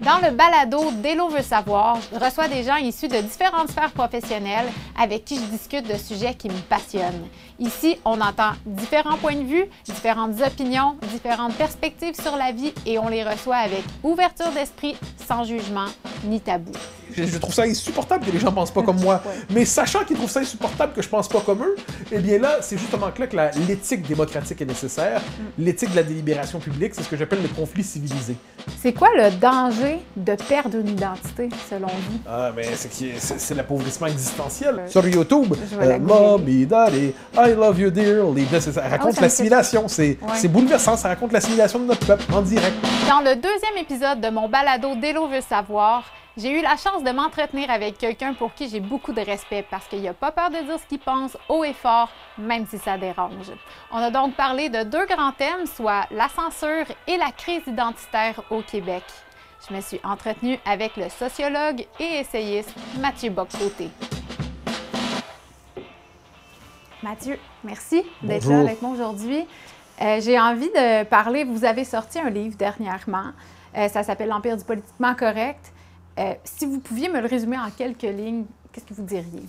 Dans le balado Délo veut savoir, je reçois des gens issus de différentes sphères professionnelles avec qui je discute de sujets qui me passionnent. Ici, on entend différents points de vue, différentes opinions, différentes perspectives sur la vie et on les reçoit avec ouverture d'esprit, sans jugement ni tabou. Je, trouve ça insupportable que les gens pensent pas comme moi. Mais sachant qu'ils trouvent ça insupportable que je pense pas comme eux, eh bien là, c'est justement là que l'éthique démocratique est nécessaire. Mm. L'éthique de la délibération publique, c'est ce que j'appelle le conflit civilisé. C'est quoi le danger de perdre une identité, selon vous? Ah, mais c'est l'appauvrissement existentiel. Sur YouTube, euh, Mommy, Daddy, I love you dearly. Ça raconte oh, l'assimilation. C'est bouleversant. Ça raconte l'assimilation de notre peuple en direct. Dans le deuxième épisode de mon balado Délo veut savoir, j'ai eu la chance de m'entretenir avec quelqu'un pour qui j'ai beaucoup de respect parce qu'il n'a pas peur de dire ce qu'il pense haut et fort, même si ça dérange. On a donc parlé de deux grands thèmes, soit la censure et la crise identitaire au Québec. Je me suis entretenue avec le sociologue et essayiste Mathieu Boccoté. Mathieu, merci d'être là avec moi aujourd'hui. Euh, j'ai envie de parler, vous avez sorti un livre dernièrement, euh, ça s'appelle L'Empire du politiquement correct. Euh, si vous pouviez me le résumer en quelques lignes, qu'est-ce que vous diriez?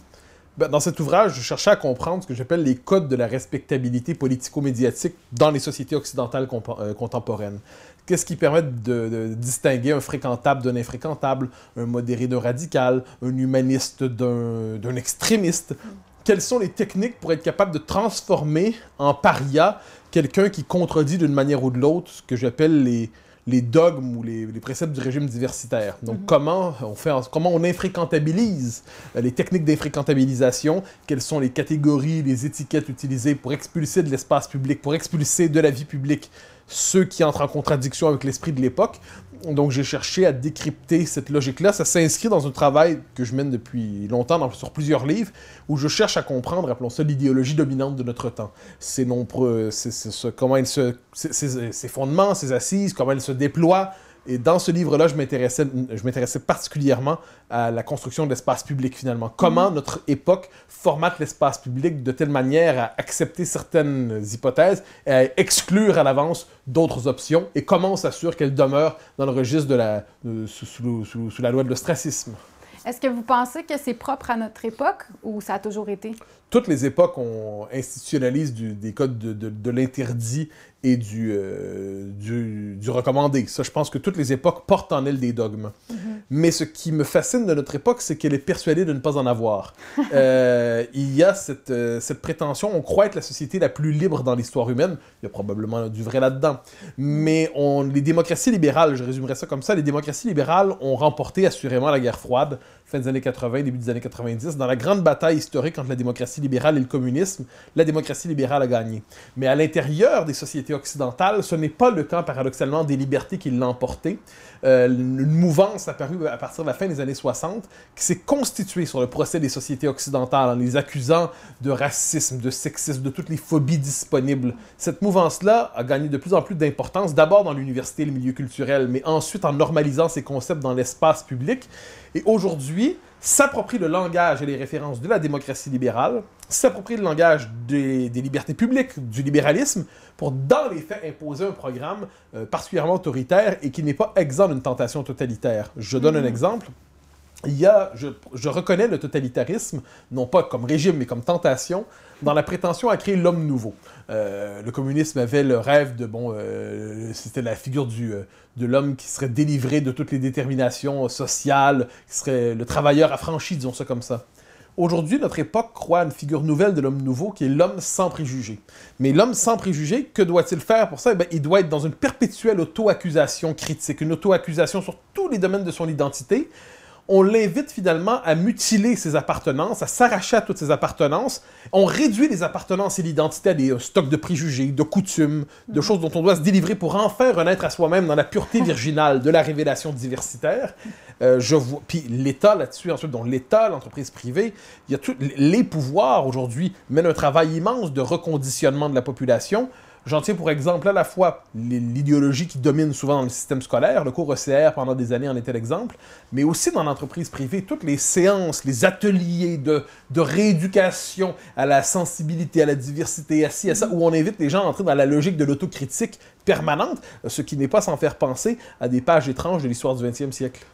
Ben, dans cet ouvrage, je cherchais à comprendre ce que j'appelle les codes de la respectabilité politico-médiatique dans les sociétés occidentales contemporaines. Qu'est-ce qui permet de, distinguer un fréquentable d'un infréquentable, un modéré d'un radical, un humaniste d'un extrémiste? Quelles sont les techniques pour être capable de transformer en paria quelqu'un qui contredit d'une manière ou de l'autre ce que j'appelle les, les dogmes ou les, préceptes du régime diversitaire? Donc, mhm. comment, on fait, comment on infréquentabilise euh, les techniques d'infréquentabilisation, quelles sont les catégories, les étiquettes utilisées pour expulser de l'espace public, pour expulser de la vie publique? Ceux qui entrent en contradiction avec l'esprit de l'époque. Donc j'ai cherché à décrypter cette logique-là. Ça s'inscrit dans un travail que je mène depuis longtemps sur plusieurs livres, où je cherche à comprendre, appelons ça l'idéologie dominante de notre temps. Ses nombreux, comment elle se, ses fondements, ses assises, comment elle se déploie, et dans ce livre-là, je m'intéressais particulièrement à la construction de l'espace public, finalement. Comment mhm. notre époque formate l'espace public de telle manière à accepter certaines hypothèses et à exclure à l'avance d'autres options, et comment on s'assure qu'elles demeurent dans le registre de la, sous, sous, la loi de l'ostracisme? Est-ce que vous pensez que c'est propre à notre époque ou ça a toujours été? Toutes les époques on institutionnalise des codes de, de l'interdit et du, euh, du, du, recommandé. Ça, je pense que toutes les époques portent en elles des dogmes. Mm-hmm. Mais ce qui me fascine de notre époque, c'est qu'elle est persuadée de ne pas en avoir. euh, il y a cette, euh, cette, prétention, on croit être la société la plus libre dans l'histoire humaine. Il y a probablement du vrai là-dedans. Mais on, les démocraties libérales, je résumerai ça comme ça, les démocraties libérales ont remporté assurément la guerre froide, fin des années 80, début des années 90. Dans la grande bataille historique entre la démocratie libérale et le communisme, la démocratie libérale a gagné. Mais à l'intérieur des sociétés occidentale, ce n'est pas le cas, paradoxalement, des libertés qui l'ont emporté. Euh, une mouvance apparue à partir de la fin des années 60 qui s'est constituée sur le procès des sociétés occidentales en les accusant de racisme, de sexisme, de toutes les phobies disponibles. Cette mouvance-là a gagné de plus en plus d'importance, d'abord dans l'université et le milieu culturel, mais ensuite en normalisant ces concepts dans l'espace public. Et aujourd'hui, s'approprie le langage et les références de la démocratie libérale, s'approprie le langage des, libertés publiques, du libéralisme, pour dans les faits imposer un programme euh, particulièrement autoritaire et qui n'est pas exempt d'une tentation totalitaire. Je donne un mhm. exemple. Il y a, je, reconnais le totalitarisme, non pas comme régime, mais comme tentation, dans la prétention à créer l'homme nouveau. Euh, le communisme avait le rêve de, bon, euh, c'était la figure du, euh, de l'homme qui serait délivré de toutes les déterminations sociales, qui serait le travailleur affranchi, disons ça comme ça. Aujourd'hui, notre époque croit à une figure nouvelle de l'homme nouveau qui est l'homme sans préjugés. Mais l'homme sans préjugés, que doit-il faire pour ça? Eh Il doit être dans une perpétuelle auto-accusation critique, une auto-accusation sur tous les domaines de son identité, on l'invite finalement à mutiler ses appartenances, à s'arracher à toutes ses appartenances. On réduit les appartenances et l'identité à des stocks de préjugés, de coutumes, de choses dont on doit se délivrer pour enfin renaître à soi-même dans la pureté virginale de la révélation diversitaire. Euh, je vois, puis l'État là-dessus, ensuite, dont l'État, l'entreprise privée, il y a tous les pouvoirs aujourd'hui mènent un travail immense de reconditionnement de la population J'en tiens pour exemple à la fois l'idéologie qui domine souvent dans le système scolaire, le cours ECR pendant des années en était l'exemple, mais aussi dans l'entreprise privée, toutes les séances, les ateliers de, de rééducation à la sensibilité, à la diversité, à ci, à ça, où on invite les gens à entrer dans la logique de l'autocritique permanente, ce qui n'est pas sans faire penser à des pages étranges de l'histoire du 20e siècle.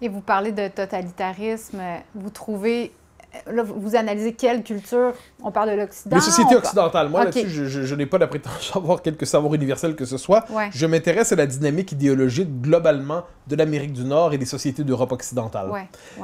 Et vous parlez de totalitarisme, vous trouvez Là, vous analysez quelle culture On parle de l'Occident. Les sociétés occidentales. Moi, là-dessus, je, n'ai pas la prétention d'avoir quelque savoir universel que ce soit. Je m'intéresse à la dynamique idéologique globalement de l'Amérique du Nord et des sociétés d'Europe occidentale.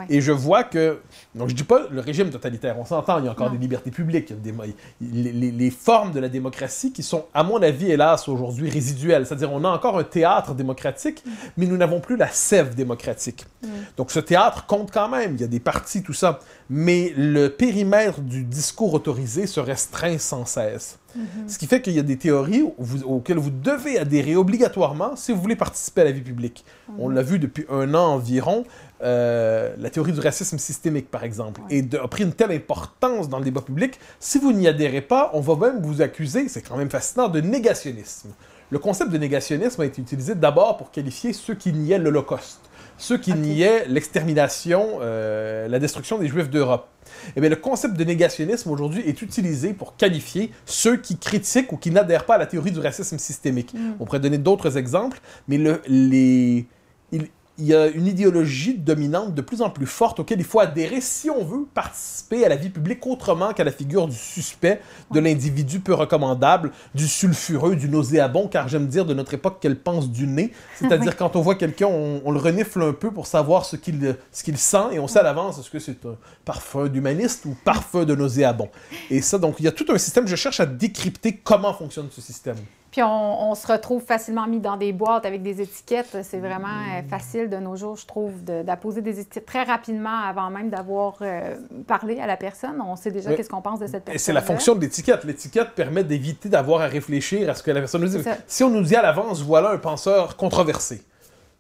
Et je vois que. Donc, je dis pas le régime totalitaire, on s'entend, il y a encore des libertés publiques, des, les, les, formes de la démocratie qui sont, à mon avis, hélas, aujourd'hui résiduelles. C'est-à-dire, on a encore un théâtre démocratique, mm. mais nous n'avons plus la sève démocratique. Mm. Donc, ce théâtre compte quand même, il y a des partis, tout ça. Mais le périmètre du discours autorisé se restreint sans cesse. Mhm. Ce qui fait qu'il y a des théories auxquelles vous devez adhérer obligatoirement si vous voulez participer à la vie publique. Mhm. On l'a vu depuis un an environ, euh, la théorie du racisme systémique, par exemple, et a pris une telle importance dans le débat public. Si vous n'y adhérez pas, on va même vous accuser, c'est quand même fascinant, de négationnisme. Le concept de négationnisme a été utilisé d'abord pour qualifier ceux qui niaient l'Holocauste ceux qui niaient l'extermination, euh, la destruction des Juifs d'Europe. Eh bien, le concept de négationnisme aujourd'hui est utilisé pour qualifier ceux qui critiquent ou qui n'adhèrent pas à la théorie du racisme systémique. Mm. On pourrait donner d'autres exemples, mais le, les, il y a une idéologie dominante de plus en plus forte auquel il faut adhérer si on veut participer à la vie publique autrement qu'à la figure du suspect, de l'individu peu recommandable, du sulfureux, du nauséabond, car j'aime dire de notre époque qu'elle pense du nez. C'est-à-dire quand on voit quelqu'un, on, le renifle un peu pour savoir ce qu'il sent et on sait à l'avance est-ce que c'est un parfum d'humaniste ou parfum de nauséabond. Et ça, donc, il y a tout un système. Je cherche à décrypter comment fonctionne ce système. Puis on, se retrouve facilement mis dans des boîtes avec des étiquettes. C'est vraiment euh, facile de nos jours, je trouve, d'apposer des étiquettes très rapidement avant même d'avoir euh, parlé à la personne. On sait déjà qu'est-ce qu'on pense de cette personne. C'est la fonction de l'étiquette. L'étiquette permet d'éviter d'avoir à réfléchir à ce que la personne nous dit. Si on nous dit à l'avance, voilà un penseur controversé,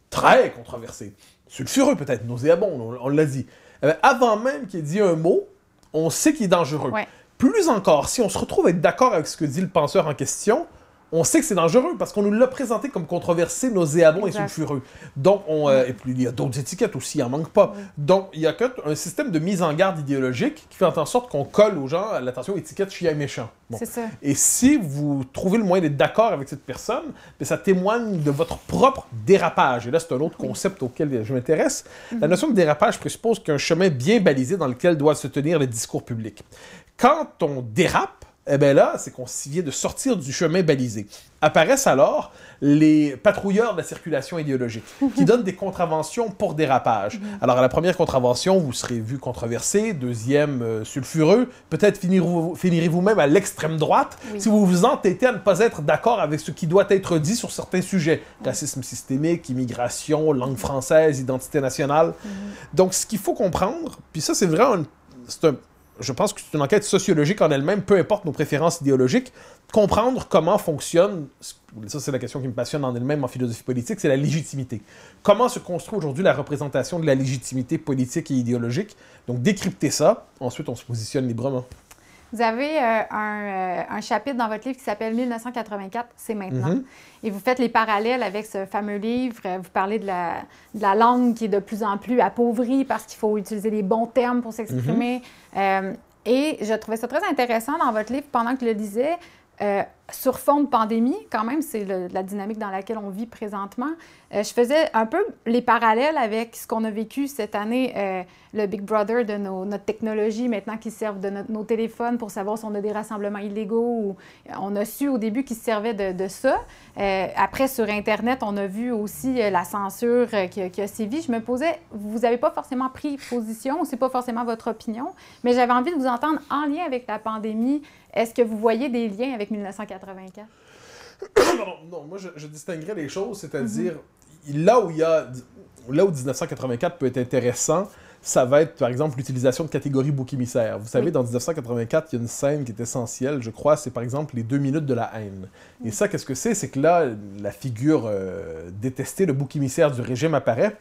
très controversé, sulfureux peut-être, nauséabond, on, l'a dit. Eh avant même qu'il ait dit un mot, on sait qu'il est dangereux. Plus encore, si on se retrouve à être d'accord avec ce que dit le penseur en question, on sait que c'est dangereux parce qu'on nous l'a présenté comme controversé, nauséabond et sulfureux. Donc, on, euh, et puis il y a d'autres étiquettes aussi, il n'en manque pas. Donc, il y a un système de mise en garde idéologique qui fait en sorte qu'on colle aux gens l'attention étiquette chien méchant. Ça. Et si vous trouvez le moyen d'être d'accord avec cette personne, ben, ça témoigne de votre propre dérapage. Et là, c'est un autre concept auquel je m'intéresse. La mhm. notion de dérapage présuppose qu'un chemin bien balisé dans lequel doit se tenir le discours public. Quand on dérape, eh bien là, c'est qu'on vient de sortir du chemin balisé. Apparaissent alors les patrouilleurs de la circulation idéologique, qui donnent des contraventions pour dérapage. Mhm. Alors, à la première contravention, vous serez vu controversé, deuxième, euh, sulfureux, peut-être finirez-vous même à l'extrême droite si vous vous entêtez à ne pas être d'accord avec ce qui doit être dit sur certains sujets. Racisme systémique, immigration, langue française, identité nationale. Mhm. Donc, ce qu'il faut comprendre, puis ça, c'est vraiment c'est un, je pense que c'est une enquête sociologique en elle-même, peu importe nos préférences idéologiques, comprendre comment fonctionne, ça c'est la question qui me passionne en elle-même en philosophie politique, c'est la légitimité. Comment se construit aujourd'hui la représentation de la légitimité politique et idéologique? Donc décrypter ça, ensuite on se positionne librement. Vous avez euh, euh, un, chapitre dans votre livre qui s'appelle 1984, c'est maintenant. Mhm. Et vous faites les parallèles avec ce fameux livre. Vous parlez de la, de la langue qui est de plus en plus appauvrie parce qu'il faut utiliser les bons termes pour s'exprimer. Mhm. Euh, et je trouvais ça très intéressant dans votre livre pendant que je le lisais. Euh, sur fond de pandémie, quand même, c'est la dynamique dans laquelle on vit présentement. Euh, je faisais un peu les parallèles avec ce qu'on a vécu cette année, euh, le Big Brother de notre technologie maintenant qui servent de nos téléphones pour savoir si on a des rassemblements illégaux. Ou, on a su au début qu'ils se servaient de, ça. après, sur Internet, on a vu aussi la censure qui, a sévi. Je me posais, vous n'avez pas forcément pris position, c'est pas forcément votre opinion, mais j'avais envie de vous entendre en lien avec la pandémie. Est-ce que vous voyez des liens avec 1984? non, moi je, distinguerais les choses, c'est-à-dire là où il y a là où 1984 peut être intéressant, ça va être par exemple l'utilisation de catégories bouc émissaire. Vous savez, dans 1984, il y a une scène qui est essentielle, je crois, c'est par exemple les deux minutes de la haine. Et ça, qu'est-ce que c'est? C'est que là, la figure euh, détestée, le bouc émissaire du régime apparaît.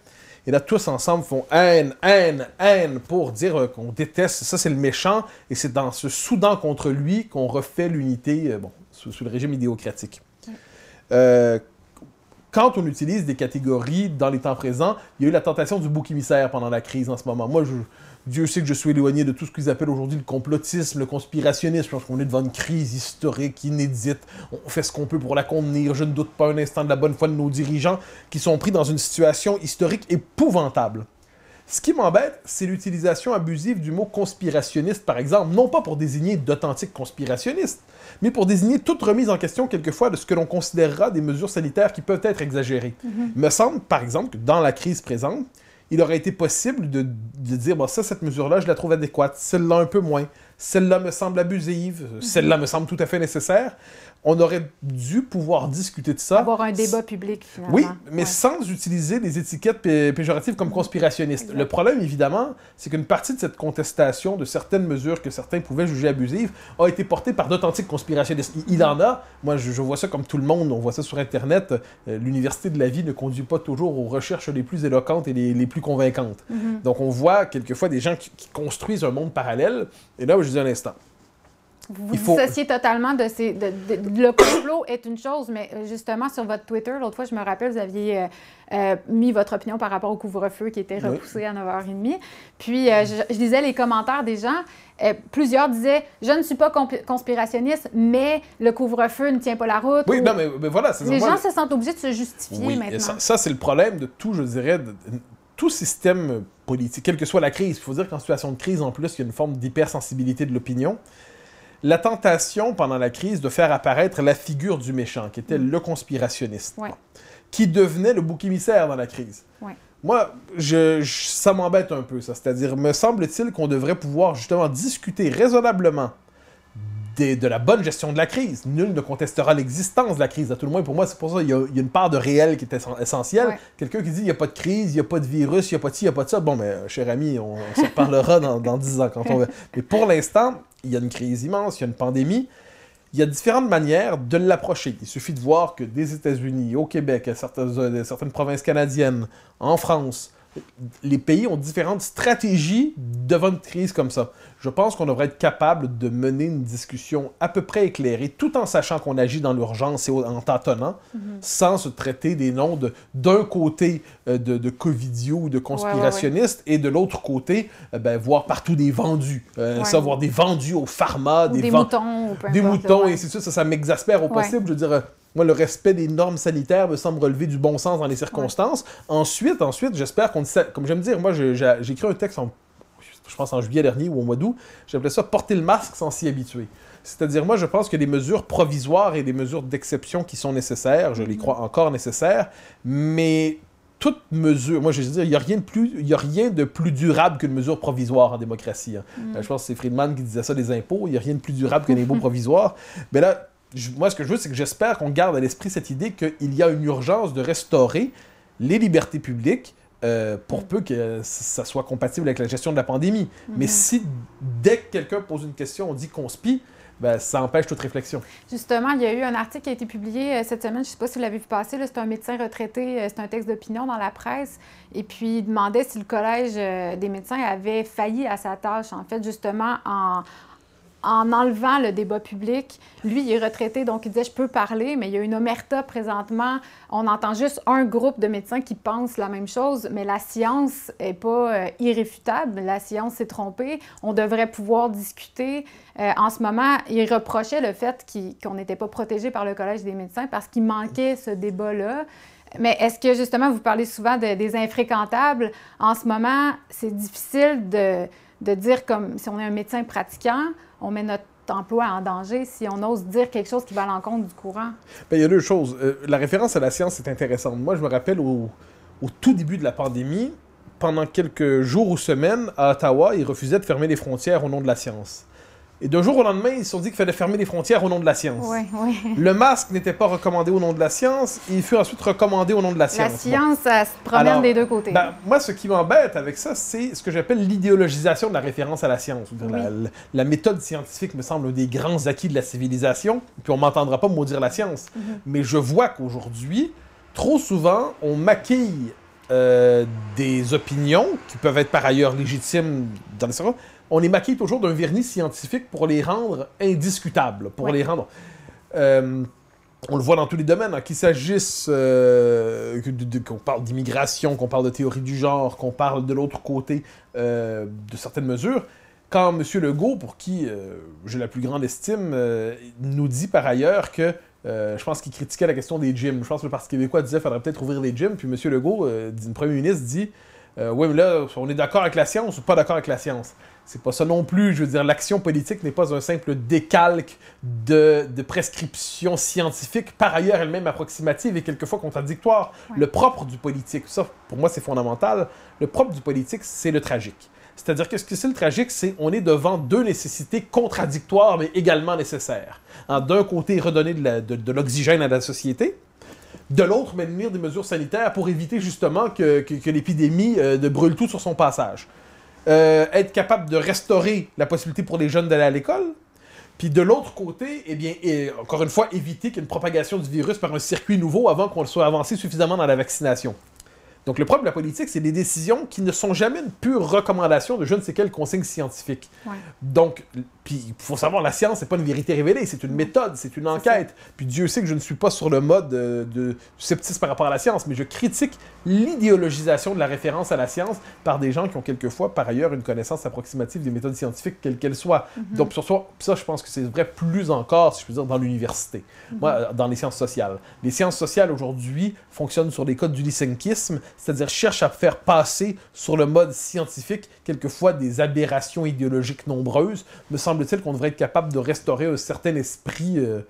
Et là, tous ensemble font haine, haine, haine pour dire euh, qu'on déteste. Ça, c'est le méchant. Et c'est dans ce Soudan contre lui qu'on refait l'unité. Euh, bon, sous, le régime idéocratique. Euh, quand on utilise des catégories dans les temps présents, il y a eu la tentation du bouc émissaire pendant la crise en ce moment. Moi, Dieu sait que je suis éloigné de tout ce qu'ils appellent aujourd'hui le complotisme, le conspirationnisme. Je pense qu'on est devant une crise historique, inédite. On fait ce qu'on peut pour la contenir. Je ne doute pas un instant de la bonne foi de nos dirigeants qui sont pris dans une situation historique épouvantable. Ce qui m'embête, c'est l'utilisation abusive du mot conspirationniste, par exemple, non pas pour désigner d'authentiques conspirationnistes, mais pour désigner toute remise en question quelquefois de ce que l'on considérera des mesures sanitaires qui peuvent être exagérées. Il me semble, par exemple, que dans la crise présente, il aurait été possible de, dire, bon, ça, cette mesure-là, je la trouve adéquate, celle-là un peu moins, celle-là me semble abusive, celle-là me semble tout à fait nécessaire on aurait dû pouvoir discuter de ça. Avoir un débat public, finalement. Oui, mais sans utiliser des étiquettes péjoratives comme conspirationnistes. Le problème, évidemment, c'est qu'une partie de cette contestation de certaines mesures que certains pouvaient juger abusives a été portée par d'authentiques conspirationnistes. Il, en a. Moi, je, vois ça comme tout le monde. On voit ça sur Internet. Euh, l'université de la vie ne conduit pas toujours aux recherches les plus éloquentes et les, plus convaincantes. Mm-hmm. Donc, on voit quelquefois des gens qui, qui construisent un monde parallèle. Et là, je dis un instant. Vous vous dissociez totalement de ces. le complot est une chose, mais euh, justement, sur votre Twitter, l'autre fois, je me rappelle, vous aviez euh, euh, mis votre opinion par rapport au couvre-feu qui était repoussé à 9h30. Puis, je, lisais les commentaires des gens. plusieurs disaient Je ne suis pas conspirationniste, mais le couvre-feu ne tient pas la route. Oui, non, mais, voilà. Les gens se sentent obligés de se justifier maintenant. Ça, ça c'est le problème de tout, je dirais, de, tout système politique, quelle que soit la crise. Il faut dire qu'en situation de crise, en plus, il y a une forme d'hypersensibilité de l'opinion la tentation pendant la crise de faire apparaître la figure du méchant, qui était mm. le conspirationniste, qui devenait le bouc émissaire dans la crise. Moi, je, ça m'embête un peu, ça. C'est-à-dire, me semble-t-il qu'on devrait pouvoir justement discuter raisonnablement de la bonne gestion de la crise. Nul ne contestera l'existence de la crise. À tout le moins, pour moi, c'est pour ça qu'il y, a une part de réel qui est essentielle. Quelqu'un qui dit il n'y a pas de crise, il n'y a pas de virus, il n'y a pas de ci, il n'y a pas de ça. Bon, mais euh, cher ami, on, on s'en parlera dans, dans 10 ans quand on veut. Mais pour l'instant, il y a une crise immense, il y a une pandémie. Il y a différentes manières de l'approcher. Il suffit de voir que des États-Unis, au Québec, à certaines, euh, certaines provinces canadiennes, en France, les pays ont différentes stratégies devant une crise comme ça. Je pense qu'on devrait être capable de mener une discussion à peu près éclairée, tout en sachant qu'on agit dans l'urgence et en tâtonnant, mhm. sans se traiter des noms d'un côté euh, de, de covidio ou de conspirationnistes et de l'autre côté, euh, ben, voir partout des vendus. Euh, ça, voir des vendus au pharma, des, moutons. des moutons, et c'est ça, ça, ça m'exaspère au possible. Je veux dire, moi, le respect des normes sanitaires me semble relever du bon sens dans les circonstances. Ensuite, ensuite, j'espère qu'on... Comme j'aime dire, moi, j'ai écrit un texte en je pense en juillet dernier ou au mois d'août, j'appelais ça porter le masque sans s'y habituer. C'est-à-dire, moi, je pense a des mesures provisoires et des mesures d'exception qui sont nécessaires, je les mm-hmm. crois encore nécessaires, mais toute mesure, moi je veux dire, il n'y a, rien de plus, il y a rien de plus durable qu'une mesure provisoire en démocratie. Hein. Mm. Euh, je pense que c'est Friedman qui disait ça des impôts, il n'y a rien de plus durable qu'un impôt provisoire. Mais là, moi ce que je veux, c'est que j'espère qu'on garde à l'esprit cette idée qu'il y a une urgence de restaurer les libertés publiques, euh, pour peu que ça soit compatible avec la gestion de la pandémie. Mais mhm. si dès que quelqu'un pose une question, on dit qu'on spie, ben, ça empêche toute réflexion. Justement, il y a eu un article qui a été publié euh, cette semaine, je ne sais pas si vous l'avez vu passer, c'est un médecin retraité, euh, c'est un texte d'opinion dans la presse, et puis il demandait si le Collège des médecins avait failli à sa tâche, en fait, justement en, en enlevant le débat public. Lui, il est retraité, donc il disait Je peux parler, mais il y a une omerta présentement. On entend juste un groupe de médecins qui pensent la même chose, mais la science n'est pas euh, irréfutable. La science s'est trompée. On devrait pouvoir discuter. Euh, en ce moment, il reprochait le fait qu'on n'était pas protégé par le Collège des médecins parce qu'il manquait ce débat-là. Mais est-ce que justement, vous parlez souvent des infréquentables? En ce moment, c'est difficile de, de dire comme si on est un médecin pratiquant, on met notre emploi en danger si on ose dire quelque chose qui va à l'encontre du courant? Bien, il y a deux choses. Euh, la référence à la science est intéressante. Moi, je me rappelle au, au tout début de la pandémie, pendant quelques jours ou semaines, à Ottawa, ils refusaient de fermer les frontières au nom de la science. Et d'un jour au lendemain, ils se sont dit qu'il fallait fermer les frontières au nom de la science. Oui, oui. Le masque n'était pas recommandé au nom de la science, il fut ensuite recommandé au nom de la science. La science, ça se promène des deux côtés. Ben, moi, ce qui m'embête avec ça, c'est ce que j'appelle l'idéologisation de la référence à la science. La, méthode scientifique me semble un des grands acquis de la civilisation, puis on m'entendra pas maudire la science. Mhm. Mais je vois qu'aujourd'hui, trop souvent, on maquille euh, des opinions qui peuvent être par ailleurs légitimes dans les on les maquille toujours d'un vernis scientifique pour les rendre indiscutables, pour les rendre... Euh, on le voit dans tous les domaines, hein, qu'il s'agisse euh, qu'on parle d'immigration, qu'on parle de théorie du genre, qu'on parle de l'autre côté euh, de certaines mesures. Quand M. Legault, pour qui j'ai la plus grande estime, nous dit par ailleurs que euh, je pense qu'il critiquait la question des gyms. Je pense que le Parti québécois disait qu'il faudrait peut-être ouvrir les gyms. Puis M. Legault, euh, dit- le premier ministre, dit euh, Oui, mais là, on est d'accord avec la science ou pas d'accord avec la science? C'est pas ça non plus. Je veux dire, l'action politique n'est pas un simple décalque de, de prescriptions scientifiques, par ailleurs elles-mêmes approximatives et quelquefois contradictoires. Ouais. Le propre du politique, ça, pour moi, c'est fondamental. Le propre du politique, c'est le tragique. C'est-à-dire que ce que c'est le tragique, c'est on est devant deux nécessités contradictoires mais également nécessaires. Hein, D'un côté, redonner de de- de l'oxygène à la société, de l'autre, maintenir des mesures sanitaires pour éviter justement que, que- que l'épidémie euh, ne brûle tout sur son passage. Euh, être capable de restaurer la possibilité pour les jeunes d'aller à l'école. Puis de l'autre côté, eh bien, et, encore une fois, éviter qu'il y ait une propagation du virus par un circuit nouveau avant qu'on soit avancé suffisamment dans la vaccination. Donc le problème de la politique, c'est des décisions qui ne sont jamais une pure recommandation de je ne sais quelle consigne scientifique. Ouais. Donc, puis il faut savoir, la science, c'est pas une vérité révélée, c'est une méthode, c'est une enquête. Puis Dieu sait que je ne suis pas sur le mode euh, de sceptisme par rapport à la science, mais je critique l'idéologisation de la référence à la science par des gens qui ont quelquefois, par ailleurs, une connaissance approximative des méthodes scientifiques, quelles qu'elles soient. Donc, sur ça, ça, je pense que c'est vrai plus encore, si je peux dire, dans l'université. Moi, euh, dans les sciences sociales. Les sciences sociales, aujourd'hui, fonctionnent sur les codes du lysenkisme, c'est-à-dire cherchent à faire passer sur le mode scientifique, quelquefois, des aberrations idéologiques nombreuses. Me semble-t-il qu'on devrait être capable de restaurer un certain esprit... euh,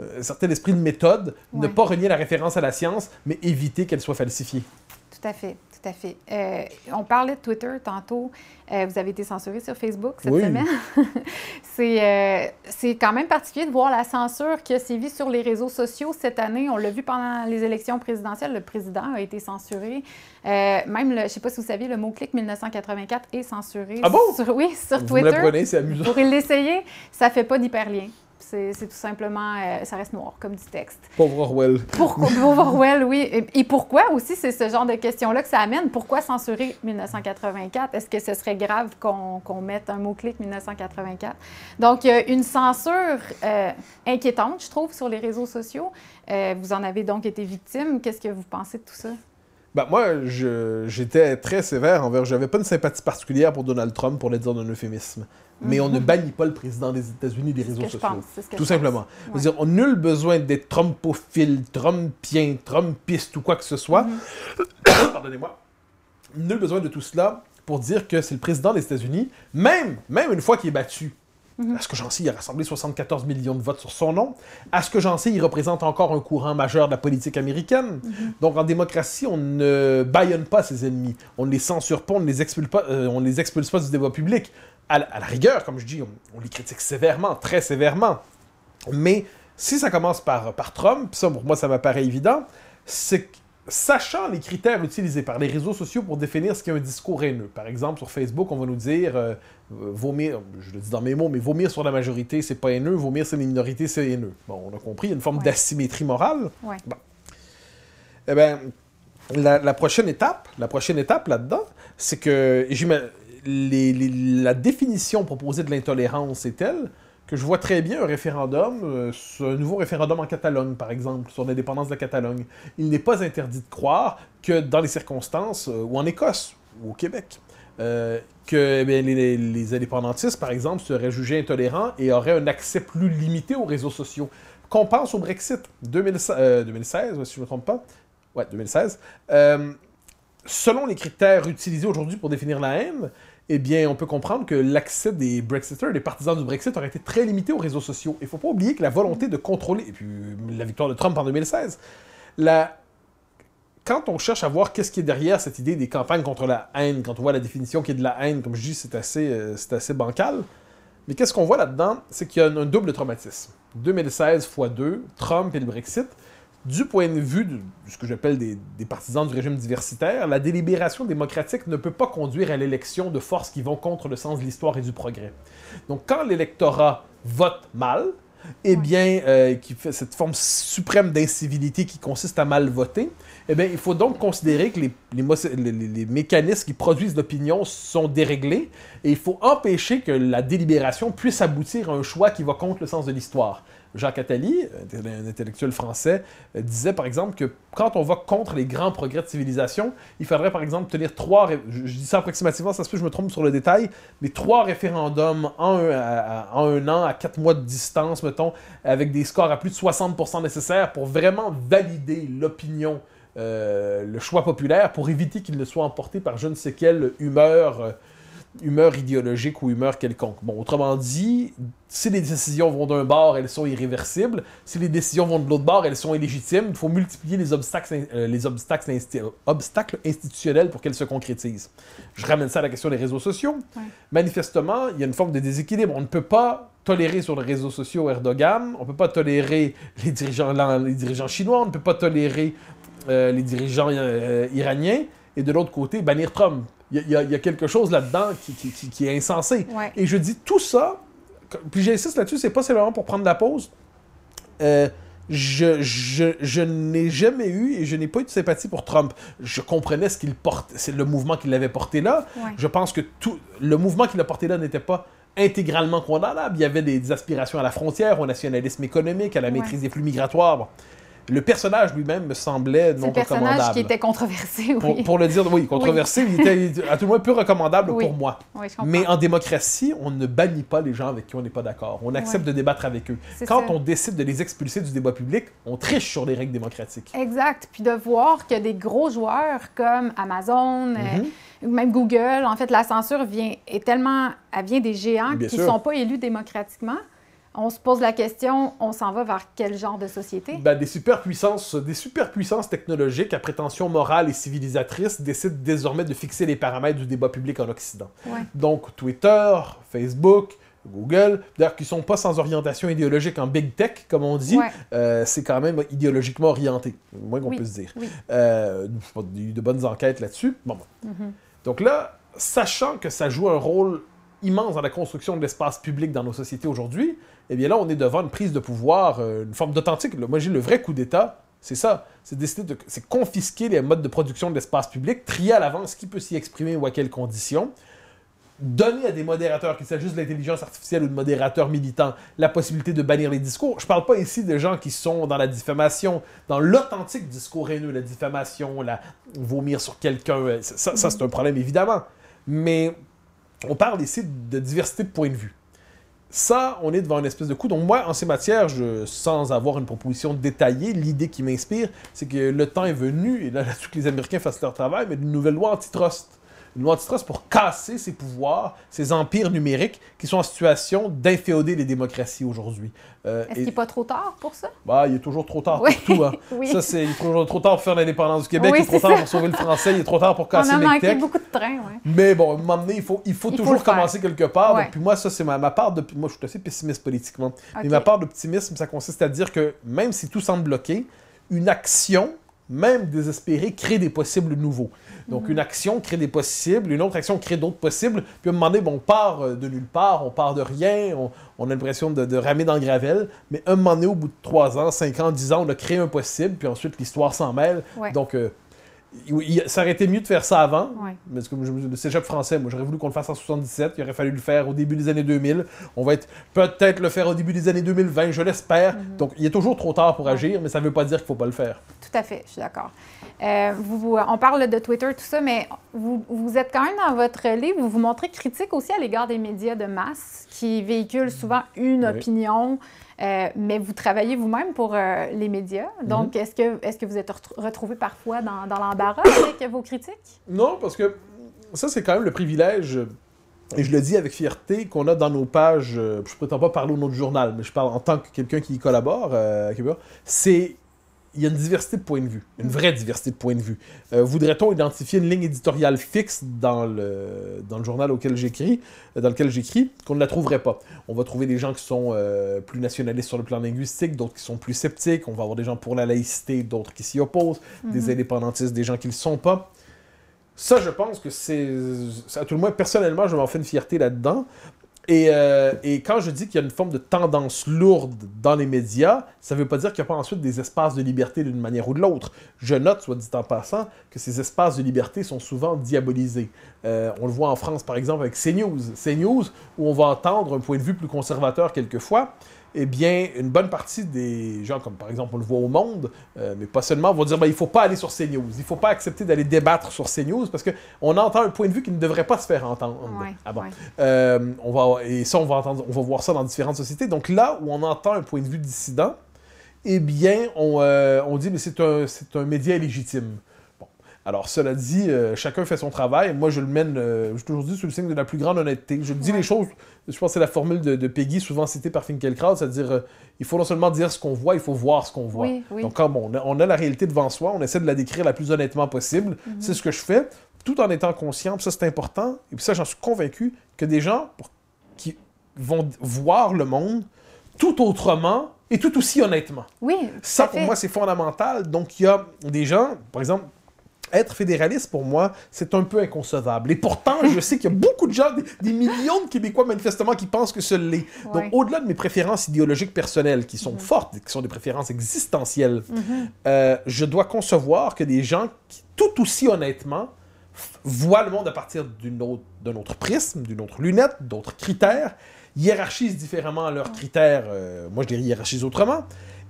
euh, un certain esprit de méthode, ne pas renier la référence à la science, mais éviter qu'elle soit falsifiée. Tout à fait, tout à fait. Euh, on parlait de Twitter tantôt. Euh, vous avez été censuré sur Facebook cette Oui. semaine. c'est, euh, c'est quand même particulier de voir la censure qui a sévi sur les réseaux sociaux cette année. On l'a vu pendant les élections présidentielles. Le président a été censuré. Euh, même, le, je ne sais pas si vous saviez, le mot-clic 1984 est censuré. Ah bon? Sur, oui, sur Vous Twitter. l'apprenez, c'est amusant. Pour l'essayer, ça fait pas d'hyperlien. C'est, tout simplement, euh, ça reste noir comme du texte. Pauvre Orwell. Pourquoi, pour Orwell, oui. Et, et pourquoi aussi, c'est ce genre de questions-là que ça amène? Pourquoi censurer 1984? Est-ce que ce serait grave qu'on mette un mot-clic 1984? Donc, il y a une censure euh, inquiétante, je trouve, sur les réseaux sociaux. Euh, vous en avez donc été victime. Qu'est-ce que vous pensez de tout ça? Ben, moi, j'étais très sévère envers. J'avais pas une sympathie particulière pour Donald Trump, pour le dire d'un euphémisme. Mais on ne bannit pas le président des États-Unis des Mhm. Réseaux sociaux. pense. Tout simplement. Ouais. dire, on n'a nul besoin d'être trumpophile, trumpien, trumpiste ou quoi que ce soit. Mhm. Pardonnez-moi. Nul besoin de tout cela pour dire que c'est le président des États-Unis, même, même une fois qu'il est battu. Mhm. À ce que j'en sais, il a rassemblé 74 millions de votes sur son nom. À ce que j'en sais, il représente encore un courant majeur de la politique américaine. Mhm. Donc, en démocratie, on ne baïonne pas ses ennemis. On ne les censure pas, on ne les expulse pas, euh, on ne les expulse pas du débat public. À la, rigueur, comme je dis, on, on les critique sévèrement, très sévèrement. Mais si ça commence par, par Trump, ça pour moi ça m'apparaît évident, c'est que sachant les critères utilisés par les réseaux sociaux pour définir ce qu'est un discours haineux. Par exemple, sur Facebook, on va nous dire euh, vomir, je le dis dans mes mots, mais vomir sur la majorité, c'est pas haineux, vomir sur les minorités, c'est haineux. Bon, on a compris, il y a une forme Ouais. d'asymétrie morale. Ouais. Eh bien, la, la prochaine étape, la prochaine étape là-dedans, c'est que la définition proposée de l'intolérance est telle que je vois très bien un référendum, euh, un nouveau référendum en Catalogne, par exemple, sur l'indépendance de la Catalogne. Il n'est pas interdit de croire que dans les circonstances, euh, ou en Écosse, ou au Québec, euh, que eh les, indépendantistes, par exemple, seraient jugés intolérants et auraient un accès plus limité aux réseaux sociaux. Qu'on pense au Brexit, 2016, euh, 2016 si je ne me trompe pas, ouais, 2016, euh, selon les critères utilisés aujourd'hui pour définir la haine, eh bien, on peut comprendre que l'accès des Brexiters, des partisans du Brexit, aurait été très limité aux réseaux sociaux. Il ne faut pas oublier que la volonté de contrôler, et puis la victoire de Trump en 2016, la... quand on cherche à voir qu'est-ce qui est derrière cette idée des campagnes contre la haine, quand on voit la définition qui est de la haine, comme je dis, c'est assez, euh, c'est assez bancal. Mais qu'est-ce qu'on voit là-dedans? C'est qu'il y a un, un double traumatisme. 2016 x 2, Trump et le Brexit. Du point de vue de, ce que j'appelle des, des partisans du régime diversitaire, la délibération démocratique ne peut pas conduire à l'élection de forces qui vont contre le sens de l'histoire et du progrès. Donc quand l'électorat vote mal, eh bien, euh, qui fait cette forme suprême d'incivilité qui consiste à mal voter, eh bien, il faut donc considérer que les mécanismes qui produisent l'opinion sont déréglés et il faut empêcher que la délibération puisse aboutir à un choix qui va contre le sens de l'histoire. Jacques Attali, un intellectuel français, disait par exemple que quand on va contre les grands progrès de civilisation, il faudrait par exemple tenir trois, je, dis ça approximativement, ça se peut que je me trompe sur le détail, mais trois référendums en un, en un an, à quatre mois de distance, mettons, avec des scores à plus de 60% nécessaires pour vraiment valider l'opinion euh, le choix populaire pour éviter qu'il ne soit emporté par je ne sais quelle humeur, euh, humeur idéologique ou humeur quelconque. Bon, autrement dit, si les décisions vont d'un bord, elles sont irréversibles. Si les décisions vont de l'autre bord, elles sont illégitimes. Il faut multiplier les obstacles, euh, les obstacles, obstacles institutionnels pour qu'elles se concrétisent. Je ramène ça à la question des réseaux sociaux. Manifestement, il y a une forme de déséquilibre. On ne peut pas tolérer sur les réseaux sociaux Erdogan, on ne peut pas tolérer les dirigeants, les dirigeants chinois, on ne peut pas tolérer euh, les dirigeants euh, iraniens, et de l'autre côté, bannir Trump. Il y, a quelque chose là-dedans qui, est insensé. Et je dis tout ça, puis j'insiste là-dessus, c'est pas seulement pour prendre la pause. Euh, je, je, n'ai jamais eu et je n'ai pas eu de sympathie pour Trump. Je comprenais ce qu'il porte, c'est le mouvement qu'il avait porté là. Je pense que tout le mouvement qu'il a porté là n'était pas intégralement condamnable. Il y avait des, aspirations à la frontière, au nationalisme économique, à la maîtrise des flux migratoires le personnage lui-même me semblait non recommandable. Le personnage qui était controversé, oui. Pour, le dire, oui, controversé, il était à tout le moins peu recommandable pour moi. Mais en démocratie, on ne bannit pas les gens avec qui on n'est pas d'accord. On accepte de débattre avec eux. Quand on décide de les expulser du débat public, on triche sur les règles démocratiques. Exact. Puis de voir que des gros joueurs comme Amazon, euh, mhm. même Google, en fait, la censure vient, est tellement, elle vient des géants qui ne sont pas élus démocratiquement on se pose la question, on s'en va vers quel genre de société? Ben, des superpuissances, des superpuissances technologiques à prétention morale et civilisatrice décident désormais de fixer les paramètres du débat public en Occident. Donc Twitter, Facebook, Google, d'ailleurs qui sont pas sans orientation idéologique en big tech, comme on dit, euh, c'est quand même idéologiquement orienté, moins qu'on peut se dire. Euh, il y a de bonnes enquêtes là-dessus. Bon, mm-hmm. Donc là, sachant que ça joue un rôle immense dans la construction de l'espace public dans nos sociétés aujourd'hui, eh bien là, on est devant une prise de pouvoir, euh, une forme d'authentique. Moi, j'ai le vrai coup d'État, c'est ça. C'est décider de c'est confisquer les modes de production de l'espace public, trier à l'avance qui peut s'y exprimer ou à quelles conditions, donner à des modérateurs, qu'il s'agisse de l'intelligence artificielle ou de modérateurs militants, la possibilité de bannir les discours. Je parle pas ici de gens qui sont dans la diffamation, dans l'authentique discours haineux, la diffamation, la vomir sur quelqu'un. Ça, ça c'est un problème évidemment. Mais on parle ici de diversité de points de vue. Ça, on est devant une espèce de coup. Donc moi, en ces matières, sans avoir une proposition détaillée, l'idée qui m'inspire, c'est que le temps est venu, et là, là, que les Américains fassent leur travail, mais d'une nouvelle loi antitrust une loi antitrust pour casser ces pouvoirs, ces empires numériques qui sont en situation d'inféoder les démocraties aujourd'hui. Euh, Est-ce qu'il n'est pas trop tard pour ça? Bah, il est toujours trop tard pour tout. Hein. Ça, c'est il est toujours trop tard pour faire l'indépendance du Québec, il est trop tard pour sauver le français, il est trop tard pour casser les On a manqué beaucoup de trains, oui. Mais bon, à un moment donné, il faut, il faut toujours commencer quelque part. puis moi, ça, c'est ma, part de... Moi, je suis assez pessimiste politiquement. Mais ma part d'optimisme, ça consiste à dire que même si tout semble bloqué, une action, même désespérée, crée des possibles nouveaux. Donc, une action crée des possibles, une autre action crée d'autres possibles. Puis à un moment donné, bon, on part euh, de nulle part, on part de rien, on, a l'impression de, ramer dans le gravel. Mais un moment donné, au bout de 3 ans, 5 ans, 10 ans, on a créé un possible, puis ensuite l'histoire s'en mêle. Donc, euh, ça aurait été mieux de faire ça avant. Mais comme je, le cégep français, moi, j'aurais voulu qu'on le fasse en 77. Il aurait fallu le faire au début des années 2000. On va peut-être le faire au début des années 2020, je l'espère. Mhm. Donc, il est toujours trop tard pour agir, mais ça ne veut pas dire qu'il ne faut pas le faire. Tout à fait, je suis d'accord. Euh, vous, on parle de Twitter, tout ça, mais vous, vous, êtes quand même dans votre livre, vous vous montrez critique aussi à l'égard des médias de masse qui véhiculent souvent une opinion, euh, mais vous travaillez vous-même pour euh, les médias. Donc, mhm. est-ce que, est que vous êtes retrouvé parfois dans, dans l'embarras avec vos critiques? Non, parce que ça, c'est quand même le privilège et je le dis avec fierté qu'on a dans nos pages, je ne prétends pas parler au nom du journal, mais je parle en tant que quelqu'un qui y collabore, c'est il y a une diversité de points de vue, une vraie diversité de points de vue. Euh, voudrait-on identifier une ligne éditoriale fixe dans le, dans le journal auquel j'écris, euh, dans lequel j'écris, qu'on ne la trouverait pas? On va trouver des gens qui sont euh, plus nationalistes sur le plan linguistique, d'autres qui sont plus sceptiques, on va avoir des gens pour la laïcité, d'autres qui s'y opposent, des mhm. indépendantistes, des gens qui ne le sont pas. Ça, je pense que c'est... À tout le moins, personnellement, je m'en fais une fierté là-dedans. Euh, et, quand je dis qu'il y a une forme de tendance lourde dans les médias, ça ne veut pas dire qu'il n'y a pas ensuite des espaces de liberté d'une manière ou de l'autre. Je note, soit dit en passant, que ces espaces de liberté sont souvent diabolisés. Euh, on le voit en France, par exemple, avec CNews. CNews, où on va entendre un point de vue plus conservateur quelquefois, eh bien, une bonne partie des gens, comme par exemple on le voit au monde, euh, mais pas seulement, vont dire ben, il ne faut pas aller sur CNews, il ne faut pas accepter d'aller débattre sur CNews parce qu'on entend un point de vue qui ne devrait pas se faire entendre. ah bon. Euh, on va, et ça, on va, entendre, on va voir ça dans différentes sociétés. Donc là où on entend un point de vue dissident, eh bien, on, euh, on dit mais c'est un, un média illégitime. Alors, cela dit, euh, chacun fait son travail. Moi, je le mène, euh, je toujours dit, sous le signe de la plus grande honnêteté. Je dis les choses, je pense que c'est la formule de, Peggy, souvent citée par Finkielkraut, c'est-à-dire, euh, il faut non seulement dire ce qu'on voit, il faut voir ce qu'on voit. Donc, quand on, a, la réalité devant soi, on essaie de la décrire la plus honnêtement possible. Mhm. C'est ce que je fais, tout en étant conscient, ça c'est important, et puis ça, j'en suis convaincu, que des gens qui vont voir le monde tout autrement et tout aussi honnêtement. Oui. Ça, pour moi, c'est fondamental. Donc, il y a des gens, par exemple, être fédéraliste, pour moi, c'est un peu inconcevable. Et pourtant, je sais qu'il y a beaucoup de gens, des, millions de Québécois manifestement, qui pensent que ce l'est. Donc, au-delà de mes préférences idéologiques personnelles, qui sont mhm. fortes, qui sont des préférences existentielles, mhm. euh, je dois concevoir que des gens qui, tout aussi honnêtement, voient le monde à partir d'un autre, autre, prisme, d'une autre lunette, d'autres critères, hiérarchisent différemment leurs critères. Euh, moi, je les hiérarchise autrement.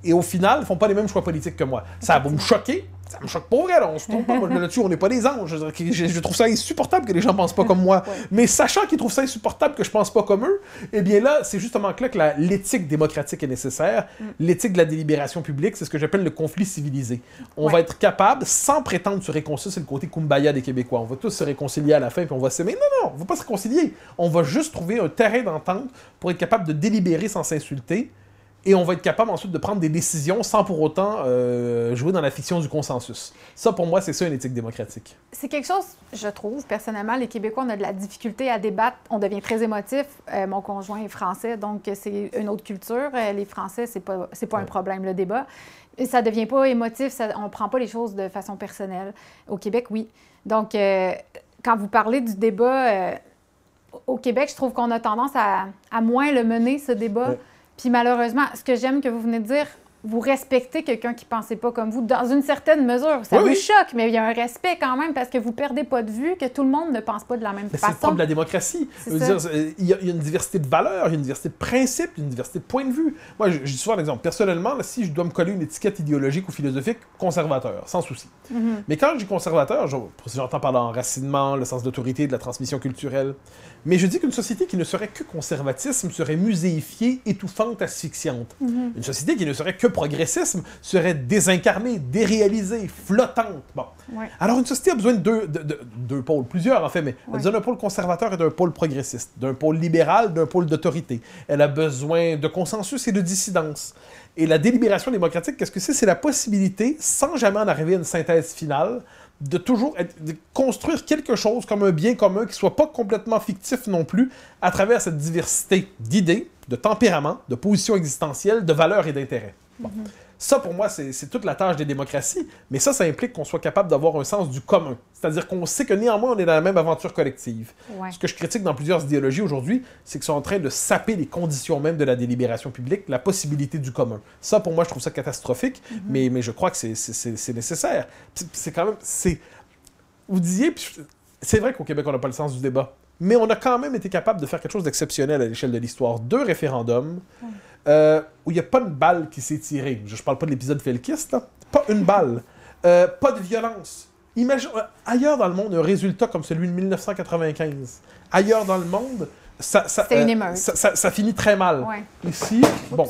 Et au final, ils font pas les mêmes choix politiques que moi. Ça va me choquer, ça me choque pas vrai, là. On se trompe pas. là-dessus, on n'est pas des anges. Je, trouve ça insupportable que les gens pensent pas comme moi. Mais sachant qu'ils trouvent ça insupportable que je pense pas comme eux, eh bien là, c'est justement là que l'éthique démocratique est nécessaire. Mm. L'éthique de la délibération publique, c'est ce que j'appelle le conflit civilisé. On va être capable, sans prétendre se réconcilier, c'est le côté kumbaya des Québécois. On va tous se réconcilier à la fin, puis on va s'aimer. Non, non, on va pas se réconcilier. On va juste trouver un terrain d'entente pour être capable de délibérer sans s'insulter et on va être capable ensuite de prendre des décisions sans pour autant euh, jouer dans la fiction du consensus. Ça, pour moi, c'est ça une éthique démocratique. C'est quelque chose, je trouve, personnellement, les Québécois, on a de la difficulté à débattre, on devient très émotif. Euh, mon conjoint est français, donc c'est une autre culture. Euh, les Français, c'est pas, c'est pas un problème, le débat. Et ça devient pas émotif, ça, on prend pas les choses de façon personnelle. Au Québec, oui. Donc, quand vous parlez du débat, au Québec, je trouve qu'on a tendance à, à, moins le mener, ce débat. Puis malheureusement, ce que j'aime que vous venez de dire, vous respectez quelqu'un qui ne pensait pas comme vous dans une certaine mesure. Ça vous choque, mais il y a un respect quand même parce que vous ne perdez pas de vue que tout le monde ne pense pas de la même façon. C'est le de la démocratie. il, y a, une diversité de valeurs, il y a une diversité de principes, une diversité de points de vue. Moi, je, dis souvent un exemple. Personnellement, si je dois me coller une étiquette idéologique ou philosophique, conservateur, sans souci. Mhm. Mais quand je dis conservateur, j'entends par l'enracinement, le sens d'autorité, de la transmission culturelle. Mais je dis qu'une société qui ne serait que conservatisme serait muséifiée, étouffante, asphyxiante. Mhm. Une société qui ne serait que progressisme serait désincarnée, déréalisée, flottante. Bon. Alors une société a besoin de deux, de, deux pôles, plusieurs en fait, mais elle a besoin d'un pôle conservateur et d'un pôle progressiste, d'un pôle libéral, d'un pôle d'autorité. Elle a besoin de consensus et de dissidence. Et la délibération démocratique, qu'est-ce que c'est? C'est la possibilité, sans jamais en arriver à une synthèse finale, de toujours construire quelque chose comme un bien commun qui soit pas complètement fictif non plus à travers cette diversité d'idées, de tempéraments, de positions existentielles, de valeurs et d'intérêts. Mhm. Ça, pour moi, c'est toute la tâche des démocraties, mais ça, ça implique qu'on soit capable d'avoir un sens du commun. C'est-à-dire qu'on sait que néanmoins, on est dans la même aventure collective. Ce que je critique dans plusieurs idéologies aujourd'hui, c'est qu'ils sont en train de saper les conditions même de la délibération publique, la possibilité du commun. Ça, pour moi, je trouve ça catastrophique, mhm. mais, mais je crois que c'est nécessaire. C'est quand même... Vous disiez, c'est vrai qu'au Québec, on n'a pas le sens du débat, mais on a quand même été capable de faire quelque chose d'exceptionnel à l'échelle de l'histoire. Deux référendums. Euh, où il n'y a pas une balle qui s'est tirée. Je ne parle pas de l'épisode Felkist, pas une balle. Euh, pas de violence. Imagine, euh, ailleurs dans le monde, un résultat comme celui de 1995. Ailleurs dans le monde, ça, ça, ça, finit très mal. Ici, bon,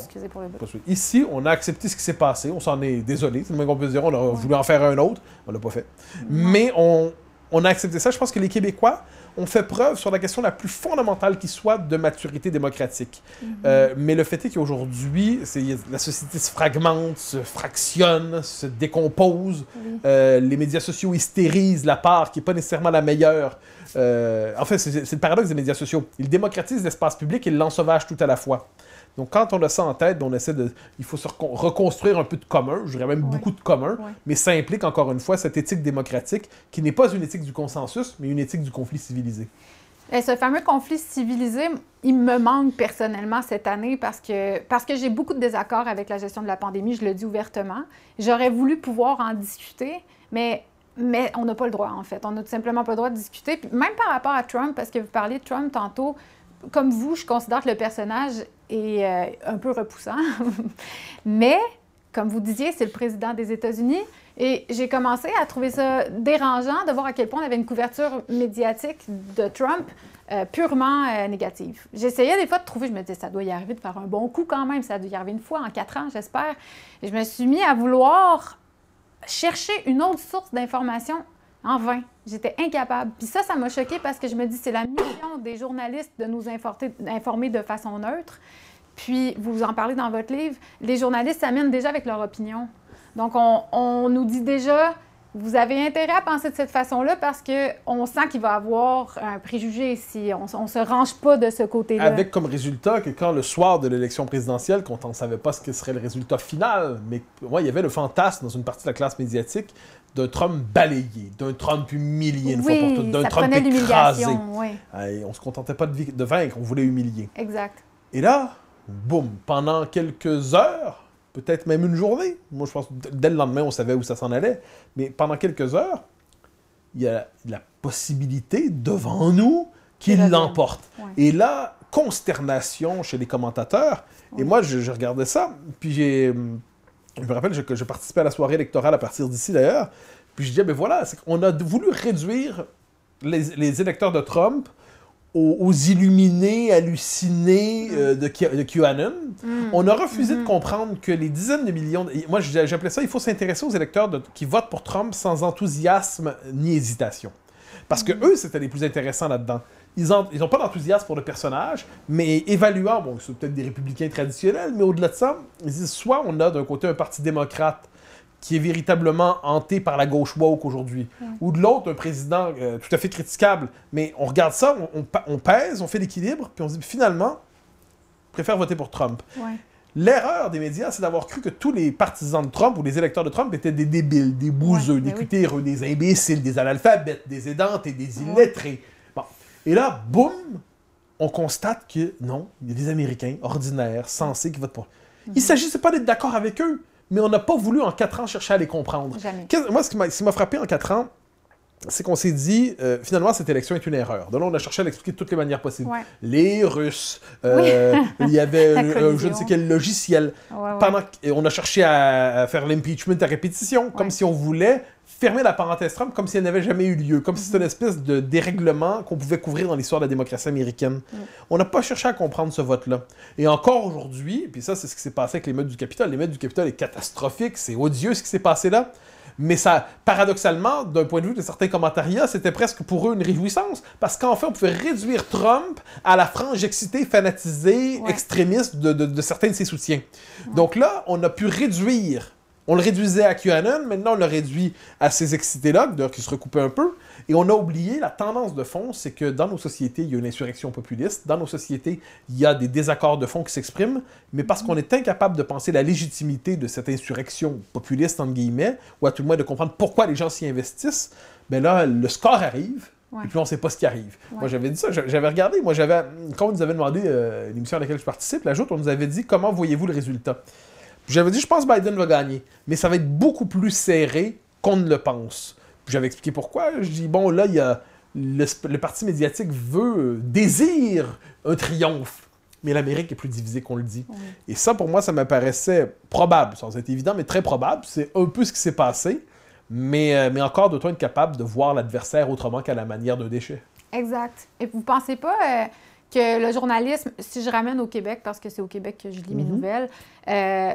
ici, on a accepté ce qui s'est passé. On s'en est désolé. C'est le moins qu'on peut dire. On a voulu en faire un autre. On l'a pas fait. Mais on, on a accepté ça. Je pense que les Québécois on fait preuve sur la question la plus fondamentale qui soit de maturité démocratique. Mhm. Euh, mais le fait est qu'aujourd'hui, la société se fragmente, se fractionne, se décompose. Euh, les médias sociaux hystérisent la part qui n'est pas nécessairement la meilleure. Euh, en fait, c'est le paradoxe des médias sociaux. Ils démocratisent l'espace public et l'ensauvagent tout à la fois. Donc, quand on a ça en tête, on essaie de. Il faut se reconstruire un peu de commun, je dirais même beaucoup de commun, mais ça implique encore une fois cette éthique démocratique qui n'est pas une éthique du consensus, mais une éthique du conflit civilisé. Et ce fameux conflit civilisé, il me manque personnellement cette année parce que, parce que j'ai beaucoup de désaccords avec la gestion de la pandémie, je le dis ouvertement. J'aurais voulu pouvoir en discuter, mais, mais on n'a pas le droit, en fait. On n'a tout simplement pas le droit de discuter. même par rapport à Trump, parce que vous parliez de Trump tantôt, comme vous, je considère que le personnage est euh, un peu repoussant. Mais, comme vous disiez, c'est le président des États-Unis. Et j'ai commencé à trouver ça dérangeant de voir à quel point on avait une couverture médiatique de Trump euh, purement euh, négative. J'essayais des fois de trouver, je me disais, ça doit y arriver de faire un bon coup quand même, ça doit y arriver une fois en quatre ans, j'espère. Et je me suis mis à vouloir chercher une autre source d'information en vain. J'étais incapable. Puis ça, ça m'a choqué parce que je me dis, c'est la mission des journalistes de nous informer de façon neutre. Puis, vous en parlez dans votre livre, les journalistes s'amènent déjà avec leur opinion. Donc, on, nous dit déjà, vous avez intérêt à penser de cette façon-là parce qu'on sent qu'il va y avoir un préjugé si on ne se range pas de ce côté-là. Avec comme résultat que quand le soir de l'élection présidentielle, quand on ne savait pas ce que serait le résultat final, mais moi, il y avait le fantasme dans une partie de la classe médiatique d'un Trump balayé, d'un Trump humilié une fois pour toutes, d'un Trump écrasé. Oui. on se contentait pas de, de vaincre, on voulait humilier. Exact. Et là, boum, pendant quelques heures, peut-être même une journée. Moi, je pense dès le lendemain, on savait où ça s'en allait. Mais pendant quelques heures, il y a la possibilité devant nous qu'il l'emporte. Et là, consternation chez les commentateurs. Et moi, je, regardais ça, puis j'ai... Je me rappelle que je, participais à la soirée électorale à partir d'ici, d'ailleurs. Puis je disais, ben voilà, on a voulu réduire les, les électeurs de Trump aux, illuminés, hallucinés euh, de, de, QAnon. Mm. On a refusé de mm-hmm. comprendre que les dizaines de millions... moi, j'appelais ça, il faut s'intéresser aux électeurs qui votent pour Trump sans enthousiasme ni hésitation. Parce que mm. eux, c'était les plus intéressants là-dedans. Ils n'ont pas d'enthousiasme pour le personnage, mais évaluant, bon, c'est peut-être des républicains traditionnels, mais au-delà de ça, ils disent soit on a d'un côté un parti démocrate qui est véritablement hanté par la gauche woke aujourd'hui. Ou de l'autre, un président euh, tout à fait critiquable. Mais on regarde ça, on, pèse, on fait l'équilibre, puis on se dit finalement, je préfère voter pour Trump. L'erreur des médias, c'est d'avoir cru que tous les partisans de Trump ou les électeurs de Trump étaient des débiles, des bouseux, des ben cutéreux, des imbéciles, des analphabètes, des aidantes et des illettrés. Et là, boum, on constate que non, il y a des Américains ordinaires, sensés qui votent pour. Il ne mhm. s'agissait pas d'être d'accord avec eux mais on n'a pas voulu en quatre ans chercher à les comprendre. Moi, ce qui m'a frappé en quatre ans, c'est qu'on s'est dit, euh, finalement, cette élection est une erreur. De là, on a cherché à l'expliquer de toutes les manières possibles. Les Russes, euh, il y avait je ne sais quel logiciel. Pendant, et on a cherché à, faire l'impeachment à répétition, comme si on voulait fermer la parenthèse Trump comme si elle n'avait jamais eu lieu, comme si c'était une espèce de dérèglement qu'on pouvait couvrir dans l'histoire de la démocratie américaine. On n'a pas cherché à comprendre ce vote-là. Et encore aujourd'hui, puis ça, c'est ce qui s'est passé avec les l'émeute du Capitole. L'émeute du Capitole est catastrophique, c'est odieux ce qui s'est passé là. Mais ça, paradoxalement, d'un point de vue de certains commentariats, c'était presque pour eux une réjouissance, parce qu'enfin, on pouvait réduire Trump à la frange excitée, fanatisée, extrémiste de, certains de ses soutiens. Donc là, on a pu réduire on le réduisait à QAnon, maintenant on le réduit à ces excités-là, qui se recoupaient un peu. Et on a oublié la tendance de fond, c'est que dans nos sociétés, il y a une insurrection populiste. Dans nos sociétés, il y a des désaccords de fond qui s'expriment. Mais parce qu'on est incapable de penser la légitimité de cette insurrection populiste, entre guillemets, ou à tout le moins de comprendre pourquoi les gens s'y investissent, ben là, le score arrive. Et puis on ne sait pas ce qui arrive. Moi j'avais dit ça, j'avais regardé, moi j'avais, quand on nous avait demandé euh, l'émission à laquelle je participe, la joute, on nous avait dit comment voyez-vous le résultat? J'avais dit, je pense que Biden va gagner, mais ça va être beaucoup plus serré qu'on ne le pense. J'avais expliqué pourquoi. Je dis, bon, là, il y a le, parti médiatique veut, désire un triomphe. Mais l'Amérique est plus divisée qu'on le dit. Et ça, pour moi, ça me paraissait probable, sans être évident, mais très probable. C'est un peu ce qui s'est passé. Mais, euh, mais encore, doit-on être capable de voir l'adversaire autrement qu'à la manière d'un déchet? Exact. Et vous pensez pas euh, que le journalisme, si je ramène au Québec, parce que c'est au Québec que je lis mes mhm. nouvelles, euh,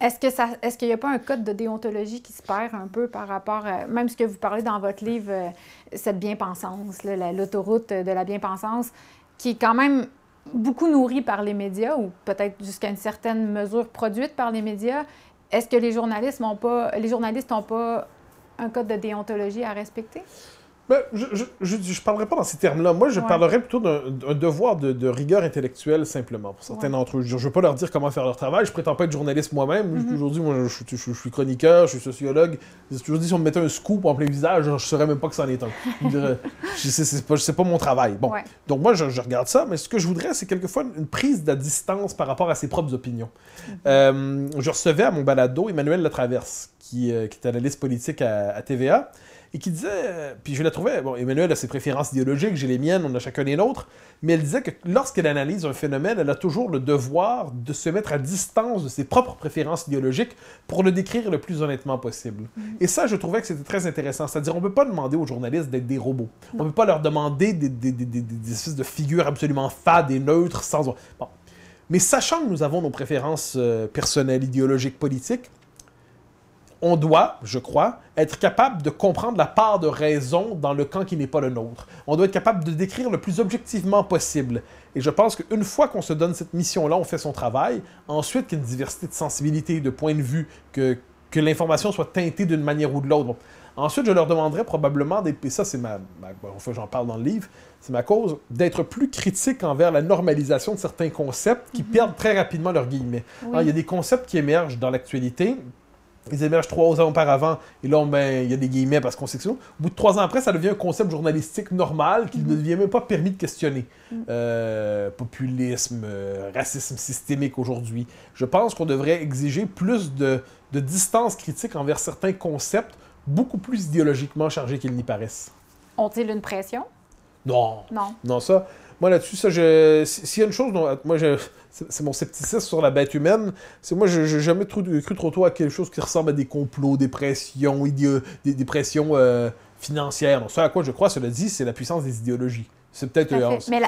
est-ce qu'il n'y a pas un code de déontologie qui se perd un peu par rapport, à, même ce que vous parlez dans votre livre, euh, cette bien-pensance, l'autoroute de la bien-pensance, qui est quand même beaucoup nourrie par les médias ou peut-être jusqu'à une certaine mesure produite par les médias? Est-ce que les journalistes n'ont pas, les journalistes n'ont pas un code de déontologie à respecter? Ben, je ne parlerai pas dans ces termes-là. Moi, je parlerai plutôt d'un devoir de, rigueur intellectuelle, simplement, pour certains d'entre eux. Je ne veux pas leur dire comment faire leur travail. Je prétends pas être journaliste moi-même. Mm -hmm. moi, je, je, suis chroniqueur, je suis sociologue. J'ai toujours dit, si on me mettait un scoop en plein visage, je ne saurais même pas que c'en est un. c'est pas, pas mon travail. Bon. Donc, moi, je, regarde ça, mais ce que je voudrais, c'est quelquefois une prise de distance par rapport à ses propres opinions. Mhm. euh, je recevais à mon balado Emmanuel Latraverse, qui, euh, qui est analyste politique à, à TVA et qui disait, euh, puis je la trouvais, bon, Emmanuel a ses préférences idéologiques, j'ai les miennes, on a chacun les nôtres, mais elle disait que lorsqu'elle analyse un phénomène, elle a toujours le devoir de se mettre à distance de ses propres préférences idéologiques pour le décrire le plus honnêtement possible. Mm. Et ça, je trouvais que c'était très intéressant. C'est-à-dire, on ne peut pas demander aux journalistes d'être des robots. On ne peut pas leur demander des, des, des, des, de figures absolument fades et neutres sans... Bon. Mais sachant que nous avons nos préférences euh, personnelles, idéologiques, politiques, on doit, je crois, être capable de comprendre la part de raison dans le camp qui n'est pas le nôtre. On doit être capable de décrire le plus objectivement possible. Et je pense qu'une fois qu'on se donne cette mission-là, on fait son travail. Ensuite, qu'il y ait une diversité de sensibilités, de points de vue, que, que l'information soit teintée d'une manière ou de l'autre. Bon. Ensuite, je leur demanderais probablement, et ça c'est ma, ma enfin, j'en parle dans le livre, c'est ma cause, d'être plus critique envers la normalisation de certains concepts qui mm -hmm. perdent très rapidement leurs guillemets. Oui. Alors, il y a des concepts qui émergent dans l'actualité, ils émergent trois ans auparavant, et là, ben, il y a des guillemets parce qu'on sait que c'est Au bout de trois ans après, ça devient un concept journalistique normal qui mm -hmm. ne devient même pas permis de questionner. Mm -hmm. euh, populisme, euh, racisme systémique aujourd'hui. Je pense qu'on devrait exiger plus de, de distance critique envers certains concepts beaucoup plus idéologiquement chargés qu'ils n'y paraissent. Ont-ils une pression? Non. Non. Non, ça. Moi, là-dessus, ça, je. S'il y a une chose dont. Moi, je... c'est mon scepticisme sur la bête humaine. C'est moi, je n'ai jamais trop, cru trop tôt à quelque chose qui ressemble à des complots, des pressions, des, des, pressions euh, financières. Donc, ça à quoi je crois, cela dit, c'est la puissance des idéologies. C'est peut-être. Euh, mais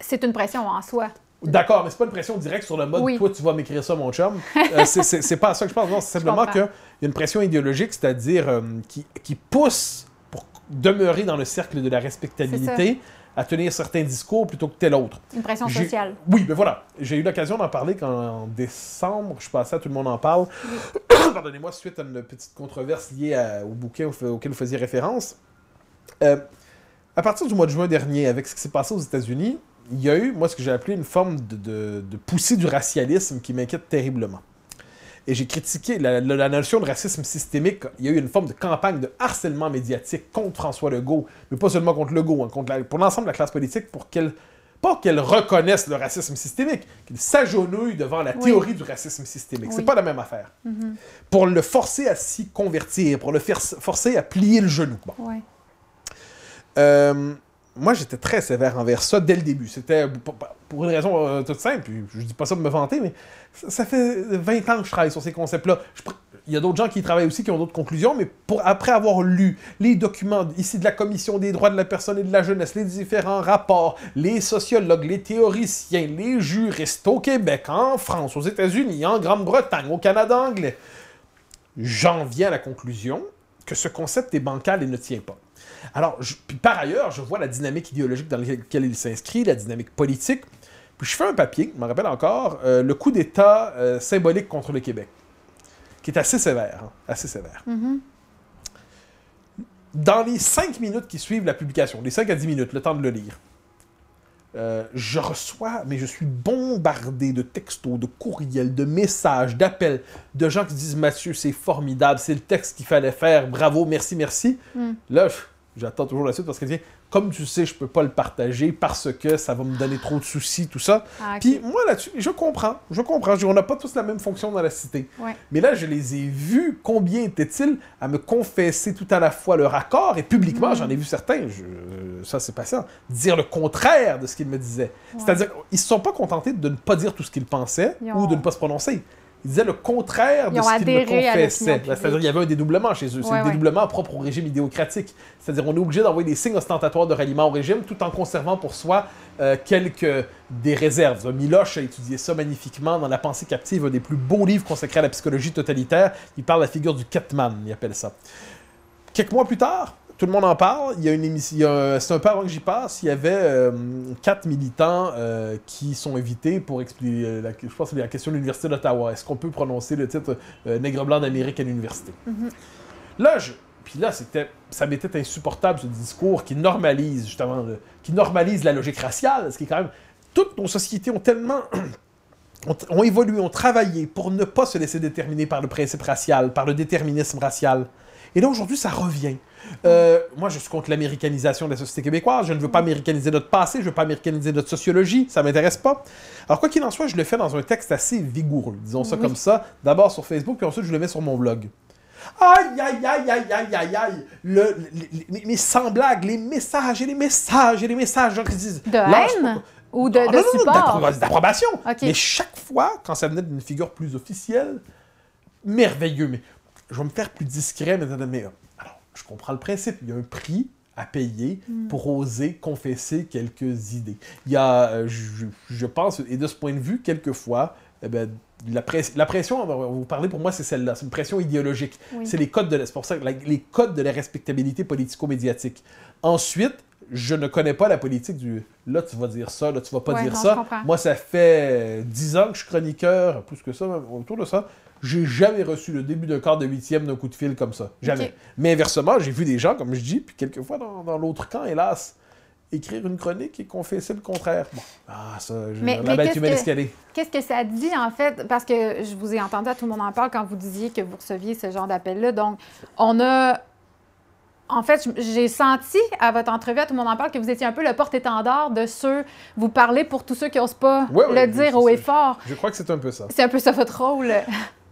c'est une pression en soi. D'accord, mais c'est pas une pression directe sur le mode oui. toi tu vas m'écrire ça mon chum. euh, c'est pas ça que je pense. Non, c'est simplement qu'il y a une pression idéologique, c'est-à-dire euh, qui, qui, pousse pour demeurer dans le cercle de la respectabilité à tenir certains discours plutôt que tel autre. Une pression sociale. Oui, mais voilà. J'ai eu l'occasion d'en parler quand en décembre, je suis passé à Tout le monde en parle. Oui. Pardonnez-moi, suite à une petite controverse liée à, au bouquin auquel vous faisiez référence. Euh, à partir du mois de juin dernier, avec ce qui s'est passé aux États-Unis, il y a eu, moi, ce que j'ai appelé une forme de, de, de poussée du racialisme qui m'inquiète terriblement. Et j'ai critiqué la, la, la, notion de racisme systémique. Il y a eu une forme de campagne de harcèlement médiatique contre François Legault, mais pas seulement contre Legault, hein, contre la, pour l'ensemble de la classe politique, pour qu'elle, pas qu'elle reconnaisse le racisme systémique, qu'elle s'agenouille devant la théorie du racisme systémique. Oui. C'est pas la même affaire. Mm -hmm. Pour le forcer à s'y convertir, pour le faire, forcer à plier le genou. Bon. Euh, moi, j'étais très sévère envers ça dès le début. C'était pour une raison euh, toute simple, puis je dis pas ça pour me vanter, mais ça, fait 20 ans que je travaille sur ces concepts-là. Il y a d'autres gens qui travaillent aussi, qui ont d'autres conclusions, mais après avoir lu les documents ici de la Commission des droits de la personne et de la jeunesse, les différents rapports, les sociologues, les théoriciens, les juristes au Québec, en France, aux États-Unis, en Grande-Bretagne, au Canada anglais, j'en viens à la conclusion que ce concept est bancal et ne tient pas. Alors, je, puis par ailleurs, je vois la dynamique idéologique dans laquelle il s'inscrit, la dynamique politique. Puis je fais un papier, je me rappelle encore, euh, le coup d'État euh, symbolique contre le Québec, qui est assez sévère, hein, assez sévère. Mm -hmm. Dans les 5 minutes qui suivent la publication, les 5 à 10 minutes, le temps de le lire, euh, je reçois, mais je suis bombardé de textos, de courriels, de messages, d'appels, de gens qui disent Mathieu, c'est formidable, c'est le texte qu'il fallait faire, bravo, merci, merci. Mm. Là, j'attends toujours la suite parce qu'elle dit comme tu sais, je peux pas le partager parce que ça va me donner trop de soucis, tout ça. Ah, okay. Puis moi là-dessus, je comprends, je comprends. Je, on n'a pas tous la même fonction dans la cité. Ouais. Mais là, je les ai vus. Combien étaient-ils à me confesser tout à la fois leur accord et publiquement, mmh. j'en ai vu certains, je, ça c'est patient, dire le contraire de ce qu'ils me disaient. Ouais. C'est-à-dire, ils se sont pas contentés de ne pas dire tout ce qu'ils pensaient ont... ou de ne pas se prononcer ils disaient le contraire de ce qu'ils me confessaient. C'est-à-dire qu'il y avait un dédoublement chez eux. C'est ouais, un dédoublement ouais. propre au régime idéocratique. C'est-à-dire on est obligé d'envoyer des signes ostentatoires de ralliement au régime tout en conservant pour soi euh, quelques des réserves. Miloche a étudié ça magnifiquement dans La pensée captive, un des plus beaux livres consacrés à la psychologie totalitaire. Il parle de la figure du Catman, il appelle ça. Quelques mois plus tard, tout le monde en parle. Il y a une émission. C'est un peu avant que j'y passe. Il y avait euh, quatre militants euh, qui sont invités pour expliquer. Euh, la, je pense que c'est la question de l'Université d'Ottawa. Est-ce qu'on peut prononcer le titre euh, Nègre blanc d'Amérique à l'université mm -hmm. Là, je, puis là, c'était, ça m'était insupportable ce discours qui normalise justement, le, qui normalise la logique raciale, ce qui est quand même. Toutes nos sociétés ont tellement ont, ont évolué, ont travaillé pour ne pas se laisser déterminer par le principe racial, par le déterminisme racial. Et là, aujourd'hui, ça revient. Euh, moi, je suis contre l'américanisation de la société québécoise. Je ne veux pas américaniser notre passé, je ne veux pas américaniser notre sociologie. Ça ne m'intéresse pas. Alors, quoi qu'il en soit, je le fais dans un texte assez vigoureux, disons ça oui. comme ça. D'abord sur Facebook, puis ensuite, je le mets sur mon blog. Aïe, aïe, aïe, aïe, aïe, aïe, aïe. Le, les- mais sans blague, les messages et les messages et les messages. Genre, ils disent, De haine ou de, Ah, de non, support? d'approbation. Ok. Mais chaque fois, quand ça venait d'une figure plus officielle, merveilleux. Mais je vais me faire plus discret, mais, mais je comprends le principe. Il y a un prix à payer Hmm. pour oser confesser quelques idées. Il y a, euh, je, je pense, et de ce point de vue, quelquefois, eh ben, la, press- la pression, on va vous parler pour moi, c'est celle-là. C'est une pression idéologique. Oui. C'est les codes de la, pour ça que la- les codes de la respectabilité politico-médiatique. Ensuite, je ne connais pas la politique du là tu vas dire ça, là tu vas pas Ouais, dire non, ça. Moi, ça fait 10 ans que je suis chroniqueur, plus que ça, autour de ça. J'ai jamais reçu le début d'un quart de huitième d'un coup de fil comme ça. Jamais. Mais inversement, j'ai vu des gens, comme je dis, puis quelquefois dans, dans l'autre camp, hélas, écrire une chronique et confesser le contraire. Bon, ah, ça, je, Mais- la mais bête qu'est-ce humaine que- escalée. Qu'est-ce que ça dit, en fait? Parce que je vous ai entendu, à tout le monde en parle, quand vous disiez que vous receviez ce genre d'appel-là. Donc, on a... En fait, j'ai senti à votre entrevue, à tout le monde en parle, que vous étiez un peu le porte-étendard de ceux... Vous parlez pour tous ceux qui n'osent pas le oui, dire haut et fort. Je crois que c'est un peu ça. C'est un peu ça votre rôle.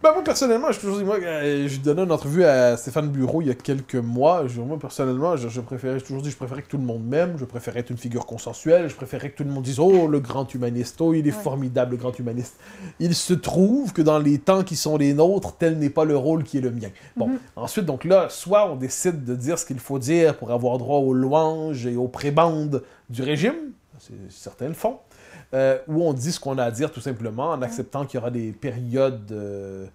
Ben, moi, personnellement, je toujours dit, moi, euh, je donnais une entrevue à Stéphane Bureau il y a quelques mois. Je- moi, personnellement, je, je préférais, toujours dit, je préférais que tout le monde m'aime, je préférais être une figure consensuelle, je préférais que tout le monde dise, oh, le grand humaniste, oh, il est Ouais. formidable, le grand humaniste. Il se trouve que dans les temps qui sont les nôtres, tel n'est pas le rôle qui est le mien. Bon, Mhm. ensuite, donc là, soit on décide de dire ce qu'il faut dire pour avoir droit aux louanges et aux prébandes du régime, c'est, certains le font, euh, ou on dit ce qu'on a à dire tout simplement en acceptant qu'il y aura des périodes euh,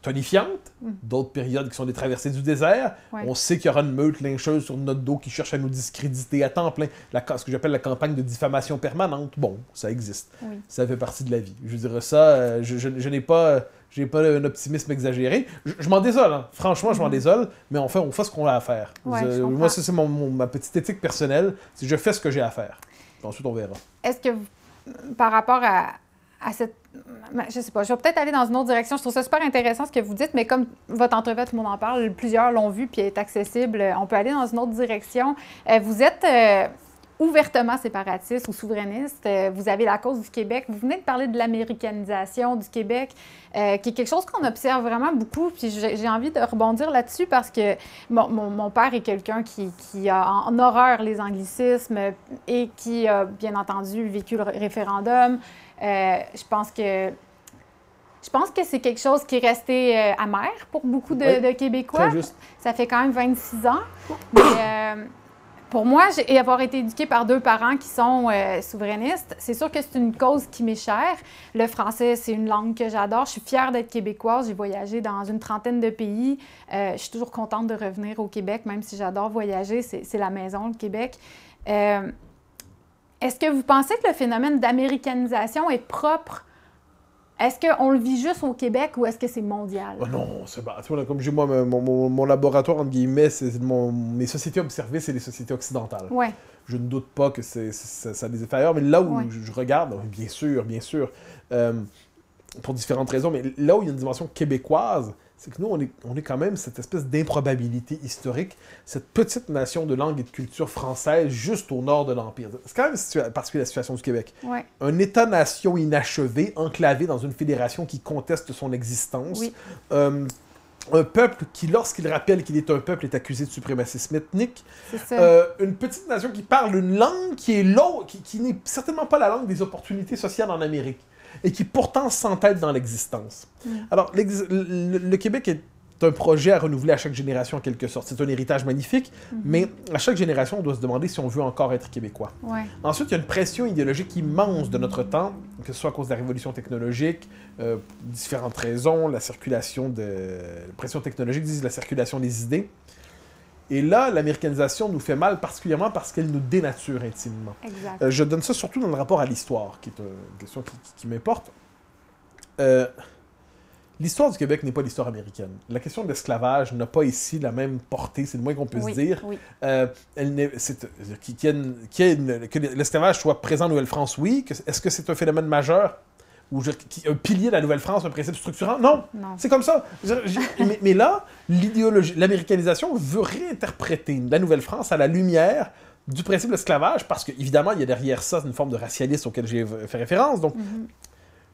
tonifiantes, Mm. d'autres périodes qui sont des traversées du désert. Ouais. On sait qu'il y aura une meute lyncheuse sur notre dos qui cherche à nous discréditer à temps plein. La, ce que j'appelle la campagne de diffamation permanente. Bon, ça existe. Oui. Ça fait partie de la vie. Je dirais ça, euh, je, je- je n'ai pas... J'ai pas un optimisme exagéré. Je, je m'en désole, hein. franchement, je m'en Mhm. désole, mais on fait, on fait ce qu'on a à faire. Ouais, Je- moi, ça, c'est ma petite éthique personnelle. C'est je fais ce que j'ai à faire. Ensuite, on verra. Est-ce que, vous- par rapport à, à cette... Je sais pas, je vais peut-être aller dans une autre direction. Je trouve ça super intéressant ce que vous dites, mais comme votre entrevue, tout le monde en parle, plusieurs l'ont vu puis est accessible, on peut aller dans une autre direction. Euh, vous êtes euh, ouvertement séparatiste ou souverainiste. Euh, vous avez la cause du Québec. Vous venez de parler de l'américanisation du Québec, euh, qui est quelque chose qu'on observe vraiment beaucoup. Puis j'ai envie de rebondir là-dessus parce que mon, mon- mon père est quelqu'un qui, qui a en horreur les anglicismes et qui a bien entendu vécu le ré- référendum. Euh, je pense que je pense que c'est quelque chose qui est resté euh, amer pour beaucoup de, Oui, de Québécois. Ça fait quand même 26 ans. Mais pour moi, et avoir été éduquée par deux parents qui sont euh, souverainistes, c'est sûr que c'est une cause qui m'est chère. Le français, c'est une langue que j'adore. Je suis fière d'être québécoise. J'ai voyagé dans une trentaine de pays. Euh, je suis toujours contente de revenir au Québec, même si j'adore voyager. C'est la maison, le Québec. Euh, Est-ce que vous pensez que le phénomène d'américanisation est propre? Est-ce qu'on le vit juste au Québec ou est-ce que c'est mondial? Oh non, c'est là, comme j'ai moi, mon, mon- mon laboratoire, entre guillemets, c'est mon, mes sociétés observées, c'est les sociétés occidentales. Oui, Je ne doute pas que c'est, c'est- ça a des effets ailleurs, mais là où Ouais. je, je regarde, bien sûr, bien sûr, euh, pour différentes raisons, mais là où il y a une dimension québécoise, c'est que nous, on est, on est quand même cette espèce d'improbabilité historique, cette petite nation de langue et de culture française juste au nord de l'Empire. C'est quand même particulier la situation du Québec. Un État-nation inachevé, enclavé dans une fédération qui conteste son existence. Oui. Euh, un peuple qui, lorsqu'il rappelle qu'il est un peuple, est accusé de suprémacisme ethnique. Euh, une petite nation qui parle une langue qui est l'autre, qui, qui n'est certainement pas la langue des opportunités sociales en Amérique, et qui pourtant s'entête dans l'existence. Mm. Alors, le, le Québec est un projet à renouveler à chaque génération en quelque sorte. C'est un héritage magnifique, Mhm. mais à chaque génération, on doit se demander si on veut encore être québécois. Ouais. Ensuite, il y a une pression idéologique immense de notre temps, que ce soit à cause de la révolution technologique, euh, différentes raisons, la circulation de... La pression technologique disent la circulation des idées. Et là, l'américanisation nous fait mal, particulièrement parce qu'elle nous dénature intimement. Exact. Euh, je donne ça surtout dans le rapport à l'histoire, qui est une question qui, m'importe. Euh, l'histoire du Québec n'est pas l'histoire américaine. La question de l'esclavage n'a pas ici la même portée, c'est le moins qu'on peut oui, dire. Oui. Euh, elle n'est- c'est- une- une- que l'esclavage soit présent en Nouvelle-France, oui. Que- Est-ce que c'est un phénomène majeur? Ou qui- un pilier de la Nouvelle-France, un principe structurant? Non, Non. c'est comme ça. Je- je- mais, mais là, l'idéologie, l'américanisation veut réinterpréter la Nouvelle-France à la lumière du principe de l'esclavage, parce qu'évidemment, il y a derrière ça une forme de racialisme auquel j'ai fait référence. Donc, Mhm.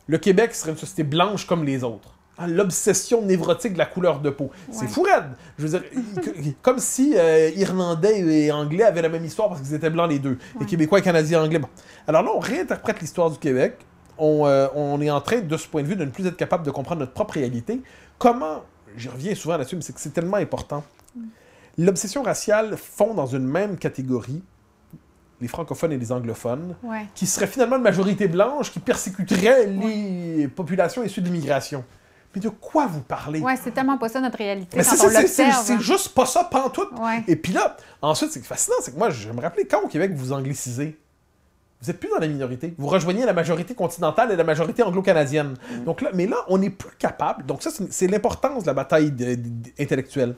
le Québec serait une société blanche comme les autres. ah, l'obsession névrotique de la couleur de peau. C'est fou raide. Je veux dire, comme si euh, Irlandais et Anglais avaient la même histoire parce qu'ils étaient blancs les deux. Les Ouais. Québécois et Canadiens anglais. Bon. Alors là, on réinterprète l'histoire du Québec. On, euh, on est en train, de ce point de vue, de ne plus être capable de comprendre notre propre réalité. Comment, j'y reviens souvent là-dessus, mais c'est que c'est tellement important. L'obsession raciale fond dans une même catégorie les francophones et les anglophones, Ouais. qui seraient finalement une majorité blanche qui persécuterait les populations issues de l'immigration. Mais de quoi vous parlez? Ouais, c'est tellement pas ça notre réalité Mais c'est juste pas ça, pantoute. Ouais. Et puis là, ensuite, c'est fascinant, c'est que moi, je me rappelais quand au Québec vous anglicisez, vous êtes plus dans la minorité. Vous rejoignez la majorité continentale et la majorité anglo-canadienne. Mm. Donc là, mais là, on n'est plus capable. Donc ça, c'est c'est l'importance de la bataille de- de- intellectuelle.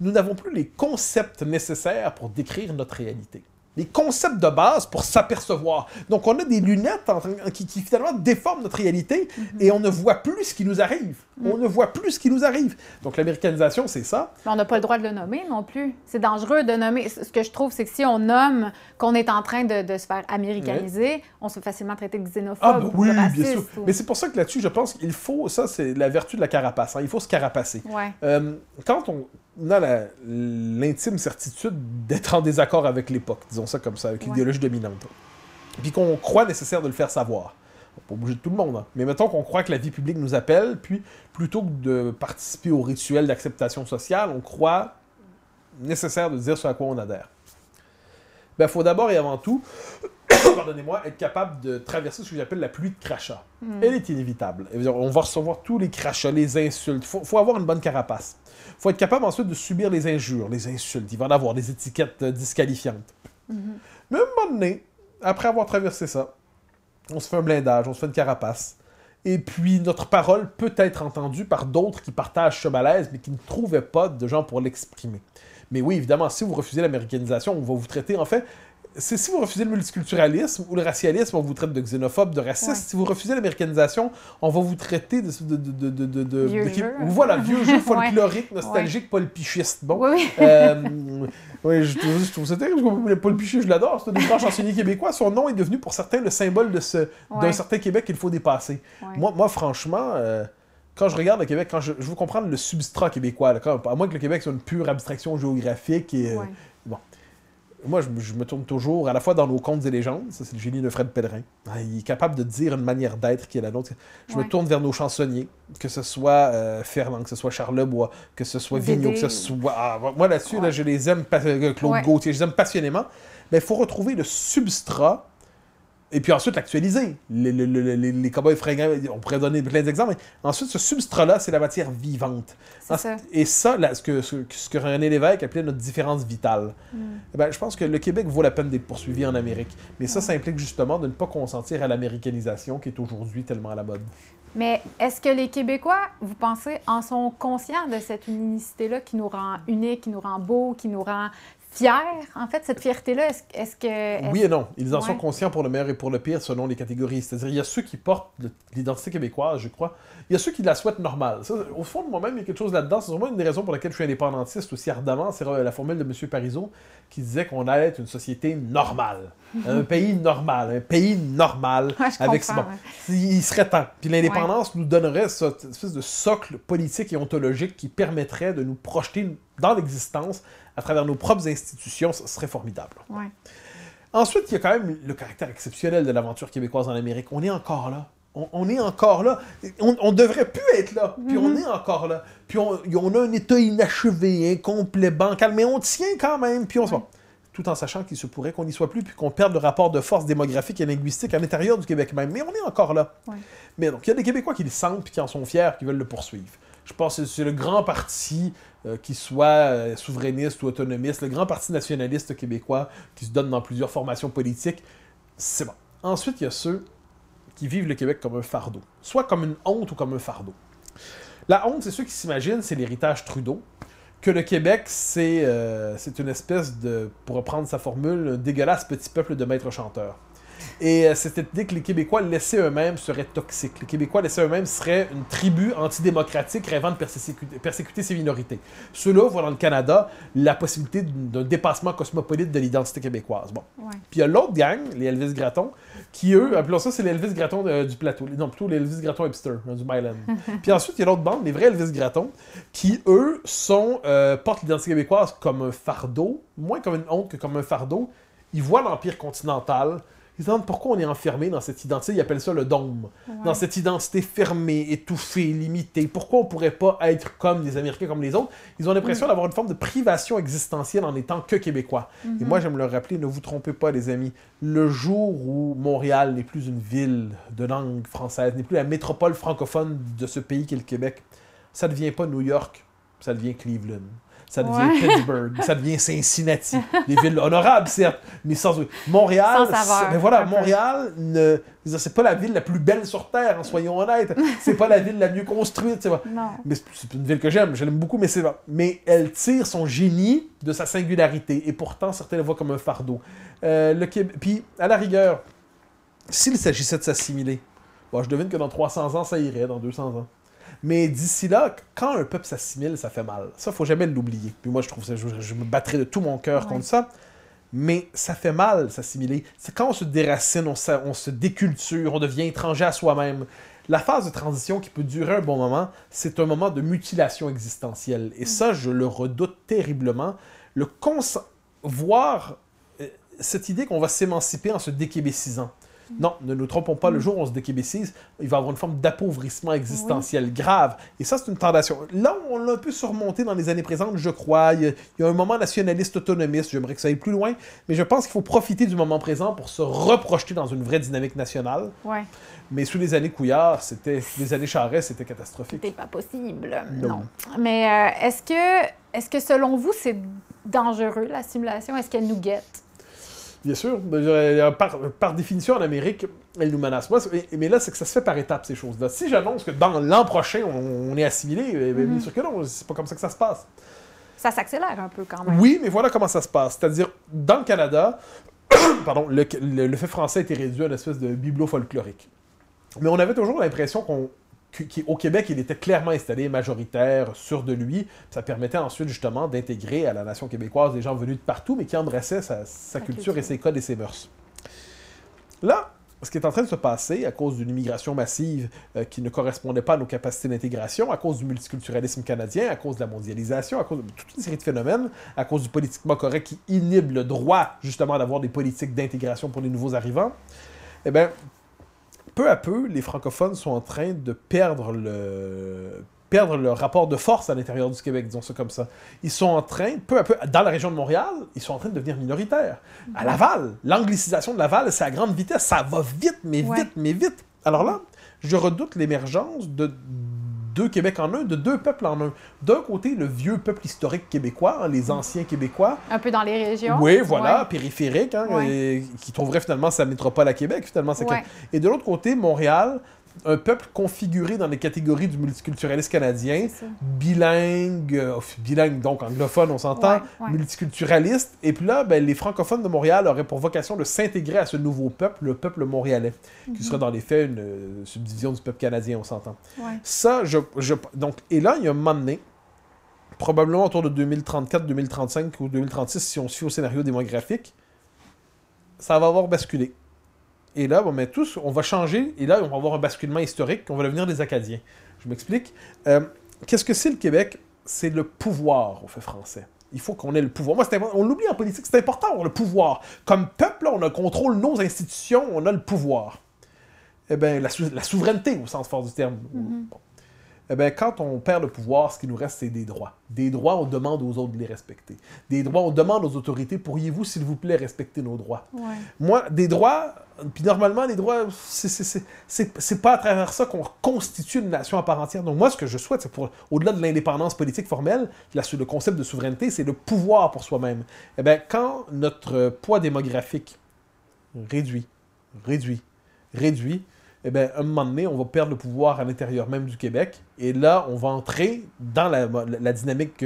Nous n'avons plus les concepts nécessaires pour décrire notre réalité. Les concepts de base pour s'apercevoir. Donc on a des lunettes en qui, qui finalement déforment notre réalité Mm-hmm. et on ne voit plus ce qui nous arrive. Mm. On ne voit plus ce qui nous arrive. Donc l'américanisation, c'est ça. Mais on n'a pas le droit de le nommer non plus. C'est dangereux de nommer. Ce que je trouve, c'est que si on nomme qu'on est en train de, de se faire américaniser, on se fait facialement traiter de xénophobe Ah, ben ou oui, bien sûr. ou- Mais c'est pour ça que là-dessus, je pense qu'il faut, ça, c'est la vertu de la carapace. hein. Il faut se carapacer. Ouais. Euh, quand on a la- l'intime certitude d'être en désaccord avec l'époque, disons ça comme ça, avec Ouais. l'idéologie dominante, puis qu'on croit nécessaire de le faire savoir, pas obligé de tout le monde, hein, mais mettons qu'on croit que la vie publique nous appelle, puis plutôt que de participer au rituel d'acceptation sociale, on croit nécessaire de dire ce à quoi on adhère. Il faut d'abord et avant tout, pardonnez-moi, être capable de traverser ce que j'appelle la pluie de crachats. Mm. Elle est inévitable. On va recevoir tous les crachats, les insultes. Il faut, faut avoir une bonne carapace. Il faut être capable ensuite de subir les injures, les insultes. Il va en avoir des étiquettes euh, disqualifiantes. Mhm. Mais à un moment donné, après avoir traversé ça, on se fait un blindage, on se fait une carapace. Et puis notre parole peut être entendue par d'autres qui partagent ce malaise, mais qui ne trouvaient pas de gens pour l'exprimer. Mais oui, évidemment, si vous refusez l'américanisation, on va vous traiter, en fait, c'est si vous refusez le multiculturalisme ou le racialisme, on vous traite de xénophobe, de raciste. Ouais. Si vous refusez l'américanisation, on va vous traiter de... de, de, de, de, de- Vieux jeu. Voilà, vieux jeu folklorique, nostalgique, Paul Pichiste. Bon. Oui, oui. Euh, oui, je trouve, je trouve ça terrible. Paul Piché, je l'adore. C'est un des grands chansonniers québécois. Son nom est devenu pour certains le symbole de ce, d'un certain Québec qu'il faut dépasser. Ouais. Moi, moi, franchement, euh, quand je regarde le Québec, quand je, je veux comprendre le substrat québécois, là, quand- à moins que le Québec soit une pure abstraction géographique et. euh, Ouais. Moi, je, je me tourne toujours à la fois dans nos contes et légendes, ça c'est le génie de Fred Pellerin. Ah, il est capable de dire une manière d'être qui est la nôtre. Je me tourne vers nos chansonniers, que ce soit euh, Ferland, que ce soit Charles Bois, que ce soit. Vigneault, que ce soit. ah, moi là-dessus, là, je les aime, euh, Claude Ouais. Gauthier, je les aime passionnément. Mais il faut retrouver le substrat et puis ensuite l'actualiser. Les, les, les, les, cowboys fringants, on pourrait donner plein d'exemples, mais ensuite ce substrat-là, c'est la matière vivante. C'est Ah, ça. Et ça, là, ce, que, ce, que- ce que René Lévesque appelait notre différence vitale. Mm. Eh ben, je pense que le Québec vaut la peine d'être poursuivi en Amérique. Mais ça, ça implique justement de ne pas consentir à l'américanisation qui est aujourd'hui tellement à la mode. Mais est-ce que les Québécois, vous pensez, en sont conscients de cette unicité-là qui nous rend unique, qui nous rend beau, qui nous rend fiers? En fait, cette fierté-là, est-ce est-ce que... est-ce- Oui et non. Ils en sont conscients pour le meilleur et pour le pire selon les catégories. C'est-à-dire, il y a ceux qui portent l'identité québécoise, je crois. Il y a ceux qui la souhaitent normale. Ça, au fond de moi-même, il y a quelque chose là-dedans. C'est vraiment une des raisons pour laquelle je suis indépendantiste aussi ardemment. C'est la formule de M. Parizeau qui disait qu'on allait être une société normale. un pays normal. Un pays normal. Ouais, avec bon, ouais. Il serait temps. Puis l'indépendance nous donnerait cette espèce de socle politique et ontologique qui permettrait de nous projeter dans l'existence à travers nos propres institutions. Ce serait formidable. Ouais. Ensuite, il y a quand même le caractère exceptionnel de l'aventure québécoise en Amérique. On est encore là. On, on est encore là. On, on devrait plus être là. Puis on est encore là. Puis on, on a un état inachevé, incomplet, bancal, mais on tient quand même. Puis on se Ouais. Tout en sachant qu'il se pourrait qu'on n'y soit plus, puis qu'on perde le rapport de force démographique et linguistique à l'intérieur du Québec même. Mais on est encore là. Ouais. Mais donc, il y a des Québécois qui le sentent, puis qui en sont fiers, qui veulent le poursuivre. Je pense que c'est le grand parti, euh, qui soit euh, souverainiste ou autonomiste, le grand parti nationaliste québécois qui se donne dans plusieurs formations politiques. C'est bon. Ensuite, il y a ceux qui vivent le Québec comme un fardeau, soit comme une honte ou comme un fardeau. La honte, c'est ceux qui s'imaginent, c'est l'héritage Trudeau, que le Québec, c'est euh, une espèce de, pour reprendre sa formule, un dégueulasse petit peuple de maîtres chanteurs. Et euh, cette idée que les Québécois laissés eux-mêmes seraient toxiques. Les Québécois laissés eux-mêmes seraient une tribu antidémocratique rêvant de persécuter, persécuter ses minorités. Ceux-là voient dans le Canada la possibilité d'un dépassement cosmopolite de l'identité québécoise. Bon. Ouais. Puis il y a l'autre gang, les Elvis Gratton, qui eux, appelons ça, c'est les Elvis Gratton euh, du plateau. Non, plutôt les Elvis Gratton hipster, hein, du Myland. Puis ensuite, il y a l'autre bande, les vrais Elvis Gratton, qui eux sont, euh, portent l'identité québécoise comme un fardeau, moins comme une honte que comme un fardeau. Ils voient l'Empire continental. Ils se demandent pourquoi on est enfermé dans cette identité. Ils appellent ça le dôme. Dans cette identité fermée, étouffée, limitée. Pourquoi on pourrait pas être comme les Américains, comme les autres? Ils ont l'impression d'avoir une forme de privation existentielle en étant que Québécois. Et moi, j'aime leur rappeler, ne vous trompez pas, les amis. Le jour où Montréal n'est plus une ville de langue française, n'est plus la métropole francophone de ce pays qu'est le Québec, ça ne devient pas New York, ça devient Cleveland. Ça devient Ouais. Pittsburgh, ça devient Cincinnati. Des villes honorables, certes, mais sans. Montréal, Sans voilà. Montréal, ne, c'est pas la ville la plus belle sur Terre, hein, soyons honnêtes. C'est pas la ville la mieux construite, tu vois. Non. Mais c'est- une ville que j'aime, je l'aime beaucoup, mais c'est Mais elle tire son génie de sa singularité, et pourtant certains la voient comme un fardeau. Euh, le. Puis, à la rigueur, s'il s'agissait de s'assimiler, bon, je devine que dans 300 ans, ça irait, dans 200 ans. Mais d'ici là, quand un peuple s'assimile, ça fait mal. Ça, faut jamais l'oublier. Puis moi, je trouve ça, je, je me battrai de tout mon cœur Ouais. contre ça. Mais ça fait mal s'assimiler. C'est quand on se déracine, on se, on se déculture, on devient étranger à soi-même. La phase de transition qui peut durer un bon moment, c'est un moment de mutilation existentielle. Et ça, je le redoute terriblement. Le cons- voir euh, cette idée qu'on va s'émanciper en se déquébécisant. Non, ne nous trompons pas, le jour où on se déquébécise, il va y avoir une forme d'appauvrissement existentiel grave. Et ça, c'est une tentation. Là, on l'a un peu surmonté dans les années présentes, je crois. Il y a, il y a un moment nationaliste autonomiste, j'aimerais que ça aille plus loin, mais je pense qu'il faut profiter du moment présent pour se reprojeter dans une vraie dynamique nationale. Ouais. Mais sous les années Couillard, c'était les années Charest, c'était catastrophique. C'était pas possible. Non. Non. Mais euh, est-ce que, est-ce que selon vous, c'est dangereux, la simulation? Est-ce qu'elle nous guette? Bien sûr, par, par définition, en Amérique, elle nous menace. Moi, mais là, c'est que ça se fait par étapes, ces choses-là. Si j'annonce que dans l'an prochain, on, on est assimilé, eh bien, bien sûr que non, c'est pas comme ça que ça se passe. Ça s'accélère un peu quand même. Oui, mais voilà comment ça se passe. C'est-à-dire, dans le Canada, pardon, le, le- le fait français a été réduit à une espèce de bibelot folklorique. Mais on avait toujours l'impression qu'on qu'au Québec, il était clairement installé, majoritaire, sûr de lui. Ça permettait ensuite, justement, d'intégrer à la nation québécoise des gens venus de partout, mais qui embrassaient sa, sa culture et ses codes et ses mœurs. Là, ce qui est en train de se passer, à cause d'une immigration massive euh, qui ne correspondait pas à nos capacités d'intégration, à cause du multiculturalisme canadien, à cause de la mondialisation, à cause de toute une série de phénomènes, à cause du politiquement correct qui inhibe le droit, justement, d'avoir des politiques d'intégration pour les nouveaux arrivants, eh bien, peu à peu, les francophones sont en train de perdre le perdre leur rapport de force à l'intérieur du Québec, disons ça comme ça. Ils sont en train, peu à peu, dans la région de Montréal, ils sont en train de devenir minoritaires. À Laval, l'anglicisation de Laval, c'est à grande vitesse, ça va vite, mais Ouais. vite, mais vite. Alors là, je redoute l'émergence de deux Québec en un, de deux peuples en un. D'un côté, le vieux peuple historique québécois, hein, les anciens Québécois, Un peu dans les régions. oui, voilà, Ouais. périphérique, hein, Ouais. et- qui trouverait finalement sa métropole à Québec, finalement. Ouais. Et de l'autre côté, Montréal, un peuple configuré dans les catégories du multiculturalisme canadien, bilingue, euh, bilingue donc anglophone, on s'entend, Ouais, ouais. multiculturaliste. Et puis là, ben, les francophones de Montréal auraient pour vocation de s'intégrer à ce nouveau peuple, le peuple montréalais, Mhm. qui serait dans les faits une euh, subdivision du peuple canadien, on s'entend. Ouais. Ça, je, je- Donc, et là, il y a un moment donné, probablement autour de 2034, 2035 ou 2036, si on fie au scénario démographique, ça va avoir basculé. Et là, bon, mais tous, on va changer, et là, on va avoir un basculement historique, on va devenir des Acadiens. Je m'explique. Euh, Qu'est-ce que c'est le Québec? C'est le pouvoir au fait français. Il faut qu'on ait le pouvoir. Moi, on l'oublie en politique, c'est important, on a le pouvoir. Comme peuple, là, on a contrôle nos institutions, on a le pouvoir. Eh bien, la, sou- la souveraineté au sens fort du terme. Bon. Eh bien, quand on perd le pouvoir, ce qui nous reste, c'est des droits. Des droits, on demande aux autres de les respecter. Des droits, on demande aux autorités, pourriez-vous, s'il vous plaît, respecter nos droits? Ouais. Moi, des droits, puis normalement, les droits, c'est- pas à travers ça qu'on constitue une nation à part entière. Donc moi, ce que je souhaite, c'est pour, au-delà de l'indépendance politique formelle, la- le concept de souveraineté, c'est le pouvoir pour soi-même. Eh bien, quand notre poids démographique réduit, réduit, réduit, eh bien, à un moment donné, on va perdre le pouvoir à l'intérieur même du Québec. Et là, on va entrer dans la, la- la dynamique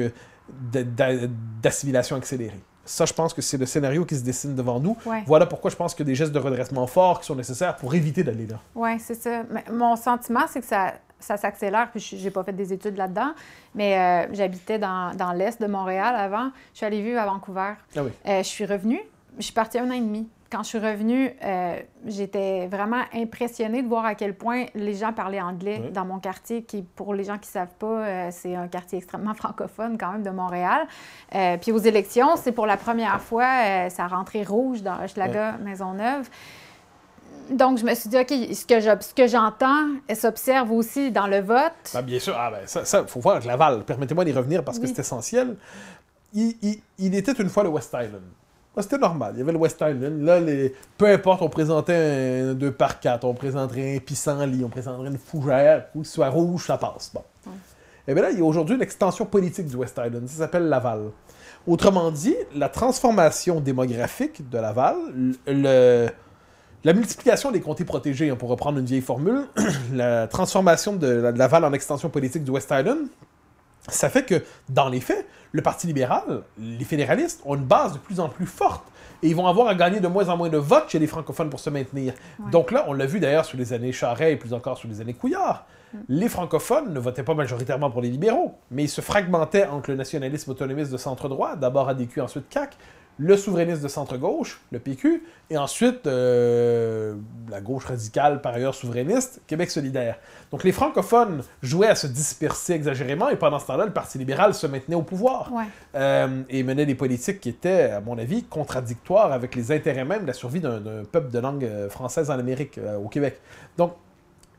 d'assimilation accélérée. Ça, je pense que c'est le scénario qui se dessine devant nous. Ouais. Voilà pourquoi je pense qu'il y a des gestes de redressement forts qui sont nécessaires pour éviter d'aller là. Oui, c'est ça. Mais mon sentiment, c'est que ça, ça s'accélère. Puis, je n'ai pas fait des études là-dedans, mais euh, j'habitais dans, dans l'est de Montréal avant. Je suis allée vivre à Vancouver. Ah oui. Euh, je suis revenue. Je suis partie un an et demi. Quand je suis revenue, euh, j'étais vraiment impressionnée de voir à quel point les gens parlaient anglais Oui. dans mon quartier, qui, pour les gens qui ne savent pas, euh, c'est un quartier extrêmement francophone quand même de Montréal. Euh, puis aux élections, c'est pour la première fois, ça a rentré rouge dans Hochelaga, Maisonneuve. Donc, je me suis dit, OK, ce que j'entends, elle s'observe aussi dans le vote. Ben, bien sûr, ah, ben, ça, ça, faut voir avec Laval. Permettez-moi d'y revenir parce que Oui. c'est essentiel. Il, il- il était une fois le West Island. Ah, C'était normal. Il y avait le West Island. Là, les... peu importe, on présentait un 2 par 4, on présenterait un pissenlit, on présenterait une fougère, ou soit rouge, ça passe. Bon. Et bien là, il y a aujourd'hui une extension politique du West Island. Ça s'appelle Laval. Autrement dit, la transformation démographique de Laval, le, la multiplication des comtés protégés, hein, pour reprendre une vieille formule, la transformation de Laval en extension politique du West Island, ça fait que, dans les faits, le Parti libéral, les fédéralistes, ont une base de plus en plus forte. Et ils vont avoir à gagner de moins en moins de votes chez les francophones pour se maintenir. Ouais. Donc là, on l'a vu d'ailleurs sous les années Charest et plus encore sous les années Couillard. Les francophones ne votaient pas majoritairement pour les libéraux, mais ils se fragmentaient entre le nationalisme autonomiste de centre-droit, d'abord ADQ, ensuite CAC, le souverainiste de centre-gauche, le PQ, et ensuite euh, la gauche radicale, par ailleurs souverainiste, Québec solidaire. Donc les francophones jouaient à se disperser exagérément, et pendant ce temps-là, le Parti libéral se maintenait au pouvoir Ouais. euh, et menait des politiques qui étaient, à mon avis, contradictoires avec les intérêts même de la survie d'un peuple de langue euh, française en Amérique, euh, au Québec. Donc,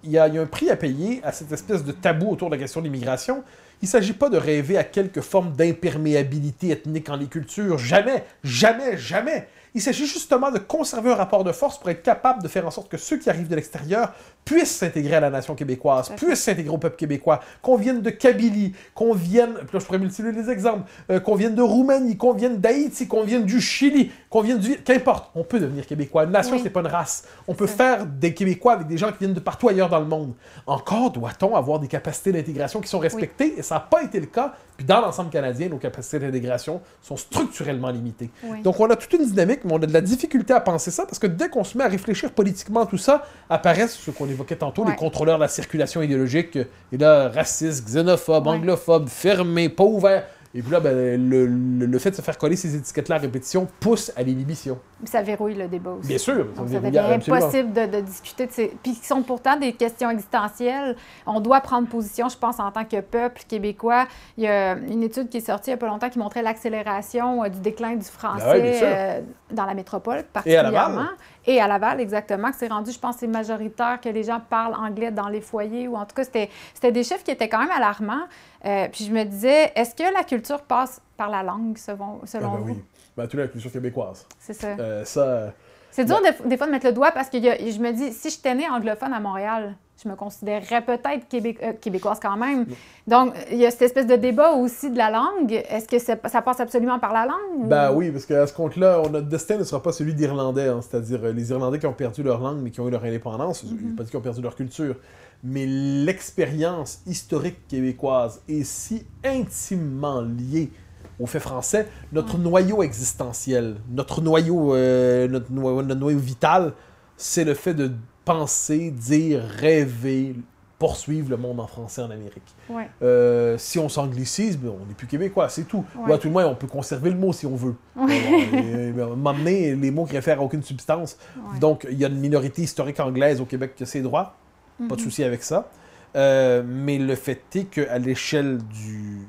il y, a, il y a un prix à payer à cette espèce de tabou autour de la question de l'immigration. Il ne s'agit pas de rêver à quelque forme d'imperméabilité ethnique en les cultures. Jamais, jamais, jamais. Il s'agit justement de conserver un rapport de force pour être capable de faire en sorte que ceux qui arrivent de l'extérieur puissent s'intégrer à la nation québécoise, puissent s'intégrer au peuple québécois, qu'on vienne de Kabylie, qu'on vienne, puis là je pourrais multiplier les exemples, euh, qu'on vienne de Roumanie, qu'on vienne d'Haïti, qu'on vienne du Chili, qu'on vienne du... Qu'importe, on peut devenir québécois. Une nation, Oui. c'est pas une race. On peut ça. faire des Québécois avec des gens qui viennent de partout ailleurs dans le monde. Encore doit-on avoir des capacités d'intégration qui sont respectées, et ça n'a pas été le cas. Puis dans l'ensemble canadien, nos capacités d'intégration sont structurellement limitées. Oui. Donc on a toute une dynamique, mais on a de la difficulté à penser ça, parce que dès qu'on se met à réfléchir politiquement à tout ça, apparaissent ce qu'on évoquait tantôt, les contrôleurs de la circulation idéologique, et là, racistes, xénophobes, Ouais. anglophobes, fermés, pas ouverts. Et puis là, ben, le, le- le fait de se faire coller ces étiquettes-là à répétition pousse à l'inhibition. Ça verrouille le débat aussi. Bien sûr, Donc, ça devient impossible de, de discuter de ces... Puis qui sont pourtant des questions existentielles. On doit prendre position, je pense, en tant que peuple québécois. Il y a une étude qui est sortie il n'y a pas longtemps qui montrait l'accélération euh, du déclin du français Ah ouais, sûr. euh, dans la métropole, Et à Laval. Et à Laval, exactement, que c'est rendu, je pense, c'est majoritaire que les gens parlent anglais dans les foyers, ou en tout cas, c'était c'était des chiffres qui étaient quand même alarmants. Euh, puis je me disais, est-ce que la culture passe par la langue, selon, Ah selon ben vous? oui. Ben, tu l'as, la culture québécoise. C'est ça. Euh, ça, C'est dur des, des fois de mettre le doigt parce que y a- je me dis, si j'étais née anglophone à Montréal, je me considérerais peut-être québé- euh, québécoise quand même. Donc, il y a cette espèce de débat aussi de la langue. Est-ce que ça passe absolument par la langue? ou- Ben oui, parce qu'à ce compte-là, notre destin ne sera pas celui d'Irlandais, hein, c'est-à-dire euh, les Irlandais qui ont perdu leur langue mais qui ont eu leur indépendance. Je n'ai pas dit qu'ils ont perdu leur culture, mais l'expérience historique québécoise est si intimement liée au fait français. Notre noyau existentiel, notre noyau, euh, notre, noyau, notre noyau vital, c'est le fait de penser, dire, rêver, poursuivre le monde en français en Amérique. Ouais. Euh, si on s'anglicise, ben, on n'est plus québécois, c'est tout. Ouais. Ou à tout le moins, on peut conserver le mot si on veut. Ouais. Moment donné, les mots qui réfèrent à aucune substance. Donc, il y a une minorité historique anglaise au Québec qui a ses droits. Pas de Mhm. souci avec ça. Euh, mais le fait est qu'à l'échelle du,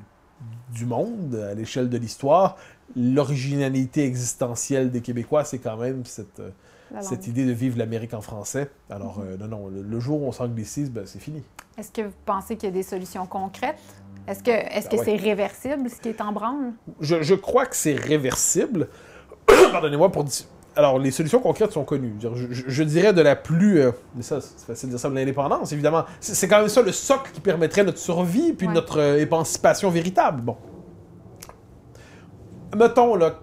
du monde, à l'échelle de l'histoire, l'originalité existentielle des Québécois, c'est quand même cette, euh. Cette idée de vivre l'Amérique en français. Mhm. Alors, euh, non, non, le, le jour où on s'anglicise, ben, c'est fini. Est-ce que vous pensez qu'il y a des solutions concrètes? Est-ce que Ben ouais. c'est réversible, ce qui est en branle? je, je crois que c'est réversible. Pardonnez-moi pour dire. Alors, les solutions concrètes sont connues. Je, je- je dirais de la plus. euh, mais ça, c'est facile de dire ça de l'indépendance, évidemment. C'est quand même ça le socle qui permettrait notre survie puis Ouais. notre euh, émancipation véritable. Bon. Mettons, là,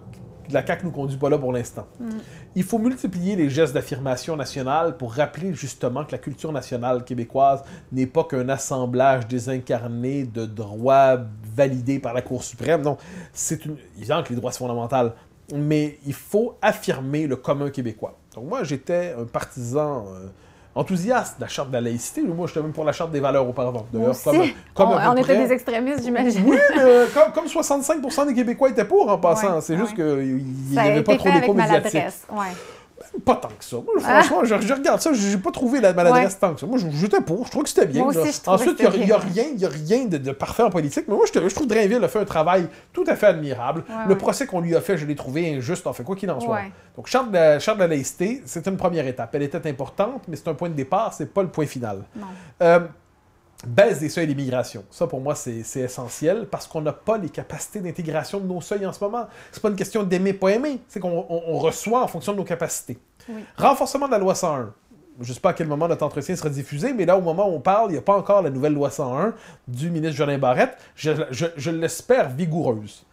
la CAQ nous conduit pas là pour l'instant. Il faut multiplier les gestes d'affirmation nationale pour rappeler justement que la culture nationale québécoise n'est pas qu'un assemblage désincarné de droits validés par la Cour suprême. Non, c'est une... évident que les droits fondamentaux, mais il faut affirmer le commun québécois. Donc moi, j'étais un partisan euh, enthousiaste de la charte de la laïcité. Moi, j'étais même pour la charte des valeurs auparavant. D'ailleurs, comme, comme on, on était des extrémistes, j'imagine. Oui, mais euh, comme, comme 65% des Québécois étaient pour en passant. C'est juste qu'il n'y avait pas trop d'écho médiatique. Ouais. Pas tant que ça. Moi, ah. franchement, je, regarde ça, j'ai pas trouvé la maladresse tant que ça. Moi, j'étais pour, je trouve que c'était bien. Ensuite, il n'y a, rien, y a rien de, parfait en politique, mais moi, je, je trouve que Drainville a fait un travail tout à fait admirable. le procès qu'on lui a fait, je l'ai trouvé injuste, en fait, quoi qu'il en soit. Donc, charte de, charte de la laïcité, c'est une première étape. Elle était importante, mais c'est un point de départ, c'est pas le point final. Non. Euh, baisse des seuils d'immigration. Ça, pour moi, c'est essentiel parce qu'on n'a pas les capacités d'intégration de nos seuils en ce moment. C'est pas une question d'aimer, pas aimer. C'est qu'on reçoit en fonction de nos capacités. Renforcement de la loi 101. Je ne sais pas à quel moment notre entretien sera diffusé, mais là, au moment où on parle, il n'y a pas encore la nouvelle loi 101 du ministre Jolin Barrette. je l'espère vigoureuse.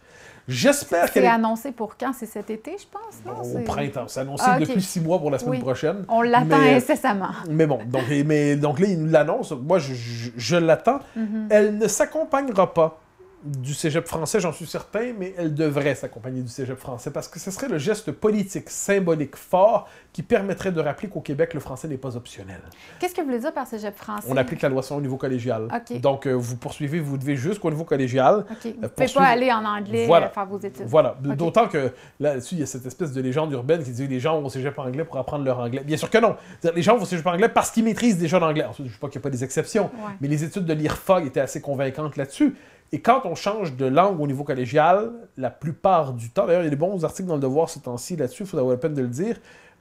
J'espère qu'elle. C'est annoncé pour quand? C'est cet été, je pense non? Au printemps. C'est annoncé ah, depuis six mois pour la semaine prochaine. On l'attend incessamment. Mais bon, donc, mais, donc là, il nous l'annonce. Moi, je, l'attends. Mm-hmm. Elle ne s'accompagnera pas du cégep français, j'en suis certain, mais elle devrait s'accompagner du cégep français parce que ce serait le geste politique, symbolique fort qui permettrait de rappeler qu'au Québec, le français n'est pas optionnel. Qu'est-ce que vous voulez dire par cégep français? On applique la loi au niveau collégial. Donc, euh, vous poursuivez, vous devez jusqu'au niveau collégial. Vous ne pouvez pas aller en anglais voilà. faire vos études. Voilà. D'autant que là-dessus, il y a cette espèce de légende urbaine qui dit que les gens vont au cégep anglais pour apprendre leur anglais. Bien sûr que non. Les gens vont au cégep anglais parce qu'ils maîtrisent déjà l'anglais. Ensuite, je ne sais pas qu'il n'y a pas des exceptions, mais les études de l'IRFA étaient assez convaincantes là-dessus. Et quand on change de langue au niveau collégial, la plupart du temps, d'ailleurs, il y a des bons articles dans le Devoir ce temps-ci là-dessus, il faudrait avoir la peine de le dire,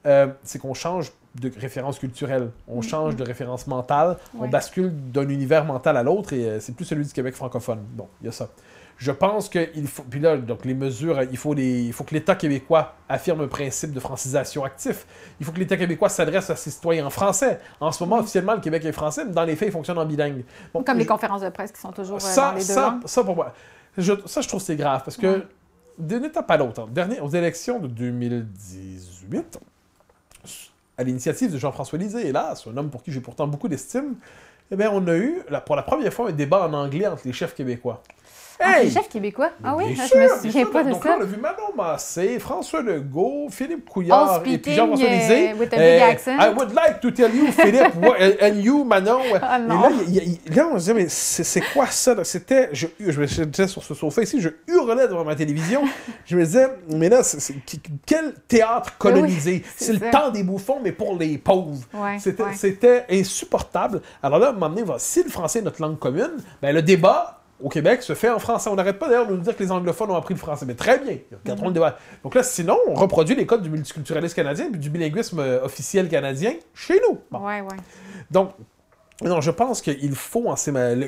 euh, c'est qu'on change de référence culturelle, on mm-hmm. change de référence mentale, on bascule d'un univers mental à l'autre et euh, c'est plus celui du Québec francophone. Bon, il y a ça. Je pense qu'il faut. Puis là, donc les mesures, il faut, les, il faut que l'État québécois affirme un principe de francisation actif. Il faut que l'État québécois s'adresse à ses citoyens en français. En ce moment, officiellement, le Québec est français, mais dans les faits, il fonctionne en bilingue. Comme les conférences de presse qui sont toujours euh, dans les deux ça, Ça, pour moi. ça, je trouve c'est grave parce que d'une étape à l'autre, aux élections de 2018, à l'initiative de Jean-François Lisée, hélas, un homme pour qui j'ai pourtant beaucoup d'estime, eh bien, on a eu, pour la première fois, un débat en anglais entre les chefs québécois. Hey! les chefs québécois? Ah oui? je me souviens pas de donc, ça. Là, on a vu Manon Massé, François Legault, Philippe Couillard et puis Jean-François uh, Lisée. with a big accent. I would like to tell you, Philippe, and you, Manon. Ah, et là, là, on se disait, mais c'est quoi ça? C'était, je, je, je disais sur ce sofa ici, je hurlais devant ma télévision. je me disais, mais là, quel théâtre colonisé? c'est le temps des bouffons, mais pour les pauvres. Ouais, C'était insupportable. Alors là, à un moment donné, si le français est notre langue commune, ben le débat au Québec se fait en français. On n'arrête pas d'ailleurs de nous dire que les anglophones ont appris le français, mais très bien. Regardons le débat. Donc là, sinon, on reproduit les codes du multiculturalisme canadien et du bilinguisme euh, officiel canadien chez nous. Ouais, ouais. Donc, non, je pense qu'il faut, en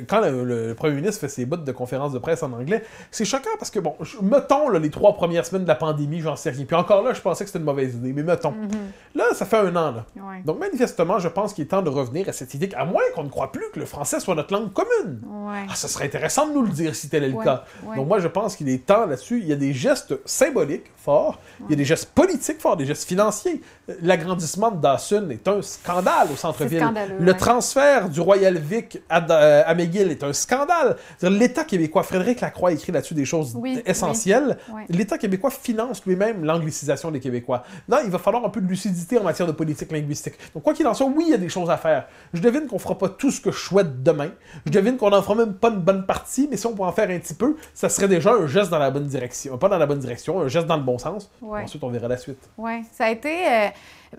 quand le, premier ministre fait ses bouts de conférence de presse en anglais, c'est choquant parce que, bon, mettons les trois premières semaines de la pandémie, j'en sais rien. Puis encore là, je pensais que c'était une mauvaise idée, mais mettons. Mm-hmm. Là, ça fait un an. Là. Donc, manifestement, je pense qu'il est temps de revenir à cette idée qu'à moins qu'on ne croit plus que le français soit notre langue commune. Ouais. Ah, ça serait intéressant de nous le dire si tel est le cas. Donc, moi, je pense qu'il est temps là-dessus. Il y a des gestes symboliques forts, il y a des gestes politiques forts, des gestes financiers. L'agrandissement de Dawson est un scandale au centre-ville. Le transfert du Royal Vic à, à McGill est un scandale. L'État québécois, Frédéric Lacroix écrit là-dessus des choses essentielles. L'État québécois finance lui-même l'anglicisation des Québécois. Là, il va falloir un peu de lucidité en matière de politique linguistique. Donc, quoi qu'il en soit, oui, il y a des choses à faire. Je devine qu'on fera pas tout ce que je souhaite demain. Je devine qu'on n'en fera même pas une bonne partie, mais si on peut en faire un petit peu, ça serait déjà un geste dans la bonne direction. Pas dans la bonne direction, un geste dans le bon sens. Ensuite, on verra la suite. Oui, ça a été. Euh,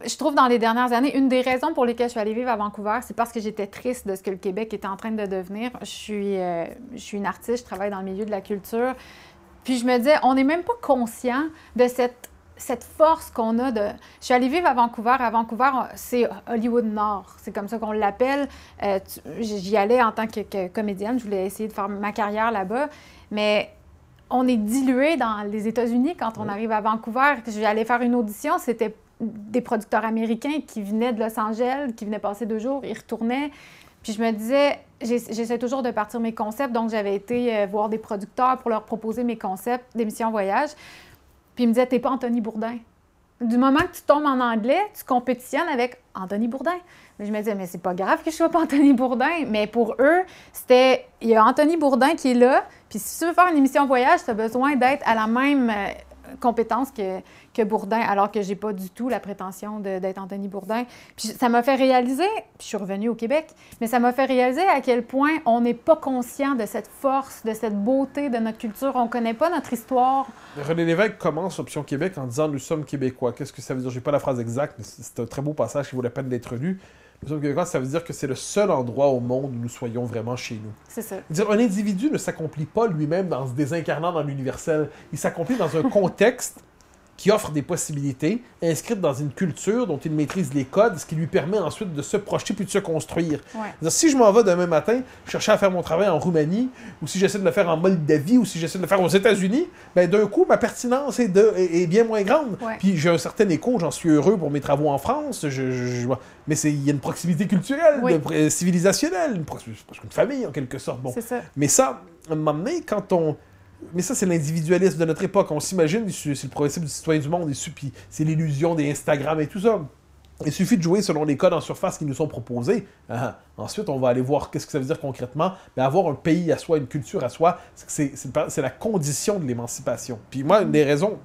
je trouve dans les dernières années, une des raisons pour lesquelles je suis allée vivre à Vancouver, c'est parce que j'étais triste de ce que le Québec était en train de devenir. Je suis, euh, je suis une artiste, je travaille dans le milieu de la culture. Puis je me disais, on n'est même pas conscient de cette, cette force qu'on a de... Je suis allée vivre à Vancouver. À Vancouver, c'est Hollywood Nord. C'est comme ça qu'on l'appelle. Euh, j'y allais en tant que, que, comédienne. Je voulais essayer de faire ma carrière là-bas. Mais on est dilué dans les États-Unis quand on arrive à Vancouver. J'allais faire une audition, c'était des producteurs américains qui venaient de Los Angeles, qui venaient passer deux jours, ils retournaient. Puis je me disais, j'essaie toujours de partir mes concepts, donc j'avais été euh, voir des producteurs pour leur proposer mes concepts d'émission voyage. Puis ils me disaient, t'es pas Anthony Bourdin. Du moment que tu tombes en anglais, tu compétitionnes avec Anthony Bourdin. Mais je me disais, mais c'est pas grave que je sois pas Anthony Bourdin. Mais pour eux, c'était, il y a Anthony Bourdin qui est là. Puis si tu veux faire une émission voyage, tu as besoin d'être à la même euh, compétences que, que Bourdin, alors que j'ai pas du tout la prétention d'être Anthony Bourdin. Puis ça m'a fait réaliser, puis je suis revenue au Québec, mais ça m'a fait réaliser à quel point on n'est pas conscient de cette force, de cette beauté de notre culture. On connaît pas notre histoire. René Lévesque commence Option Québec en disant Nous sommes Québécois. Qu'est-ce que ça veut dire? J'ai pas la phrase exacte, mais c'est un très beau passage qui vaut la peine d'être lu. Nous sommes Québécois, ça veut dire que c'est le seul endroit au monde où nous soyons vraiment chez nous. C'est ça. Dire, un individu ne s'accomplit pas lui-même en se désincarnant dans l'universel. Il s'accomplit dans un contexte qui offre des possibilités, inscrites dans une culture dont il maîtrise les codes, ce qui lui permet ensuite de se projeter puis de se construire. Ouais. Si je m'en vais demain matin chercher à faire mon travail en Roumanie, ou si j'essaie de le faire en Moldavie, ou si j'essaie de le faire aux États-Unis, ben d'un coup, ma pertinence est, de, est, est bien moins grande. Ouais. Puis j'ai un certain écho, j'en suis heureux pour mes travaux en France, je, je- je- mais il y a une proximité culturelle, Oui. de- euh, civilisationnelle, une, famille en quelque sorte. Bon. C'est ça. Mais ça, à un moment donné, quand on. Mais ça, c'est l'individualisme de notre époque. On s'imagine, c'est le principe du citoyen du monde, c'est l'illusion des Instagram et tout ça. Il suffit de jouer selon les codes en surface qui nous sont proposés. Ah, ensuite, on va aller voir qu'est-ce que ça veut dire concrètement. Mais avoir un pays à soi, une culture à soi, c'est la condition de l'émancipation. Puis moi, une des raisons,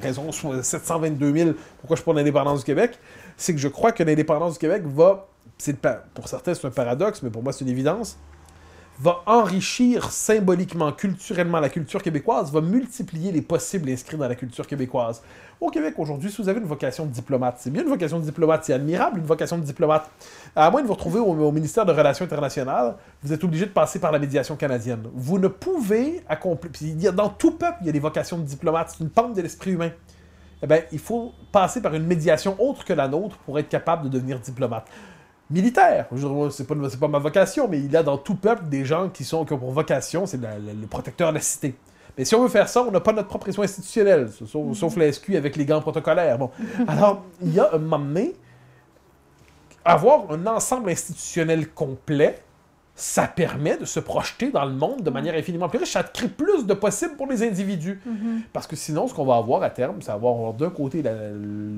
raison 722 000, pourquoi je prends l'indépendance du Québec, c'est que je crois que l'indépendance du Québec va, pour certains c'est un paradoxe, mais pour moi c'est une évidence, va enrichir symboliquement, culturellement la culture québécoise, va multiplier les possibles inscrits dans la culture québécoise. Au Québec aujourd'hui, si vous avez une vocation de diplomate, c'est bien une vocation de diplomate, c'est admirable une vocation de diplomate. À moins de vous retrouver au, ministère de Relations internationales, vous êtes obligé de passer par la médiation canadienne. Vous ne pouvez accomplir. Puis dans tout peuple, il y a des vocations de diplomate. C'est une pente de l'esprit humain. Eh bien, il faut passer par une médiation autre que la nôtre pour être capable de devenir diplomate. Militaire, c'est pas, pas ma vocation, mais il y a dans tout peuple des gens qui, sont, qui ont pour vocation, c'est le protecteur de la cité. Mais si on veut faire ça, on n'a pas notre propre pression institutionnelle, sauf, sauf la SQ avec les gants protocolaires. Bon. Alors, il y a un moment donné, avoir un ensemble institutionnel complet, ça permet de se projeter dans le monde de manière infiniment plus riche. Ça crée plus de possibles pour les individus. Parce que sinon, ce qu'on va avoir à terme, c'est avoir d'un côté la,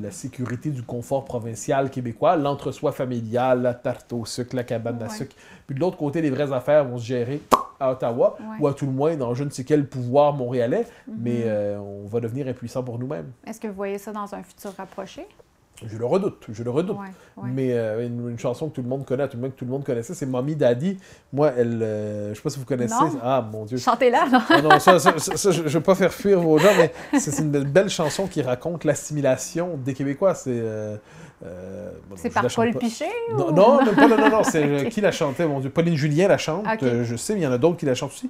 la sécurité du confort provincial québécois, l'entre-soi familial, la tarte au sucre, la cabane à Ouais. sucre. Puis de l'autre côté, les vraies affaires vont se gérer à Ottawa, Ouais. ou à tout le moins dans je ne sais quel pouvoir montréalais, Mhm. mais euh, on va devenir impuissant pour nous-mêmes. Est-ce que vous voyez ça dans un futur rapproché? Je le redoute, je le redoute. Ouais, ouais. Mais euh, une, une chanson que tout le monde connaît, tout le monde, que tout le monde connaissait, c'est Mommy Daddy. Moi, elle, euh, je sais pas si vous connaissez. Non. Ah mon Dieu. Chantez-là, non? Ah non, ça, ça- ça- ça, je ne veux pas faire fuir vos gens, mais c'est une belle, belle chanson qui raconte l'assimilation des Québécois. C'est. euh, euh, bon, C'est par Paul pas. Piché? Non, ou- non, même pas, non, non, non, c'est qui la chantait, mon Dieu? Pauline Julien la chante, euh, je sais, mais il y en a d'autres qui la chantent aussi.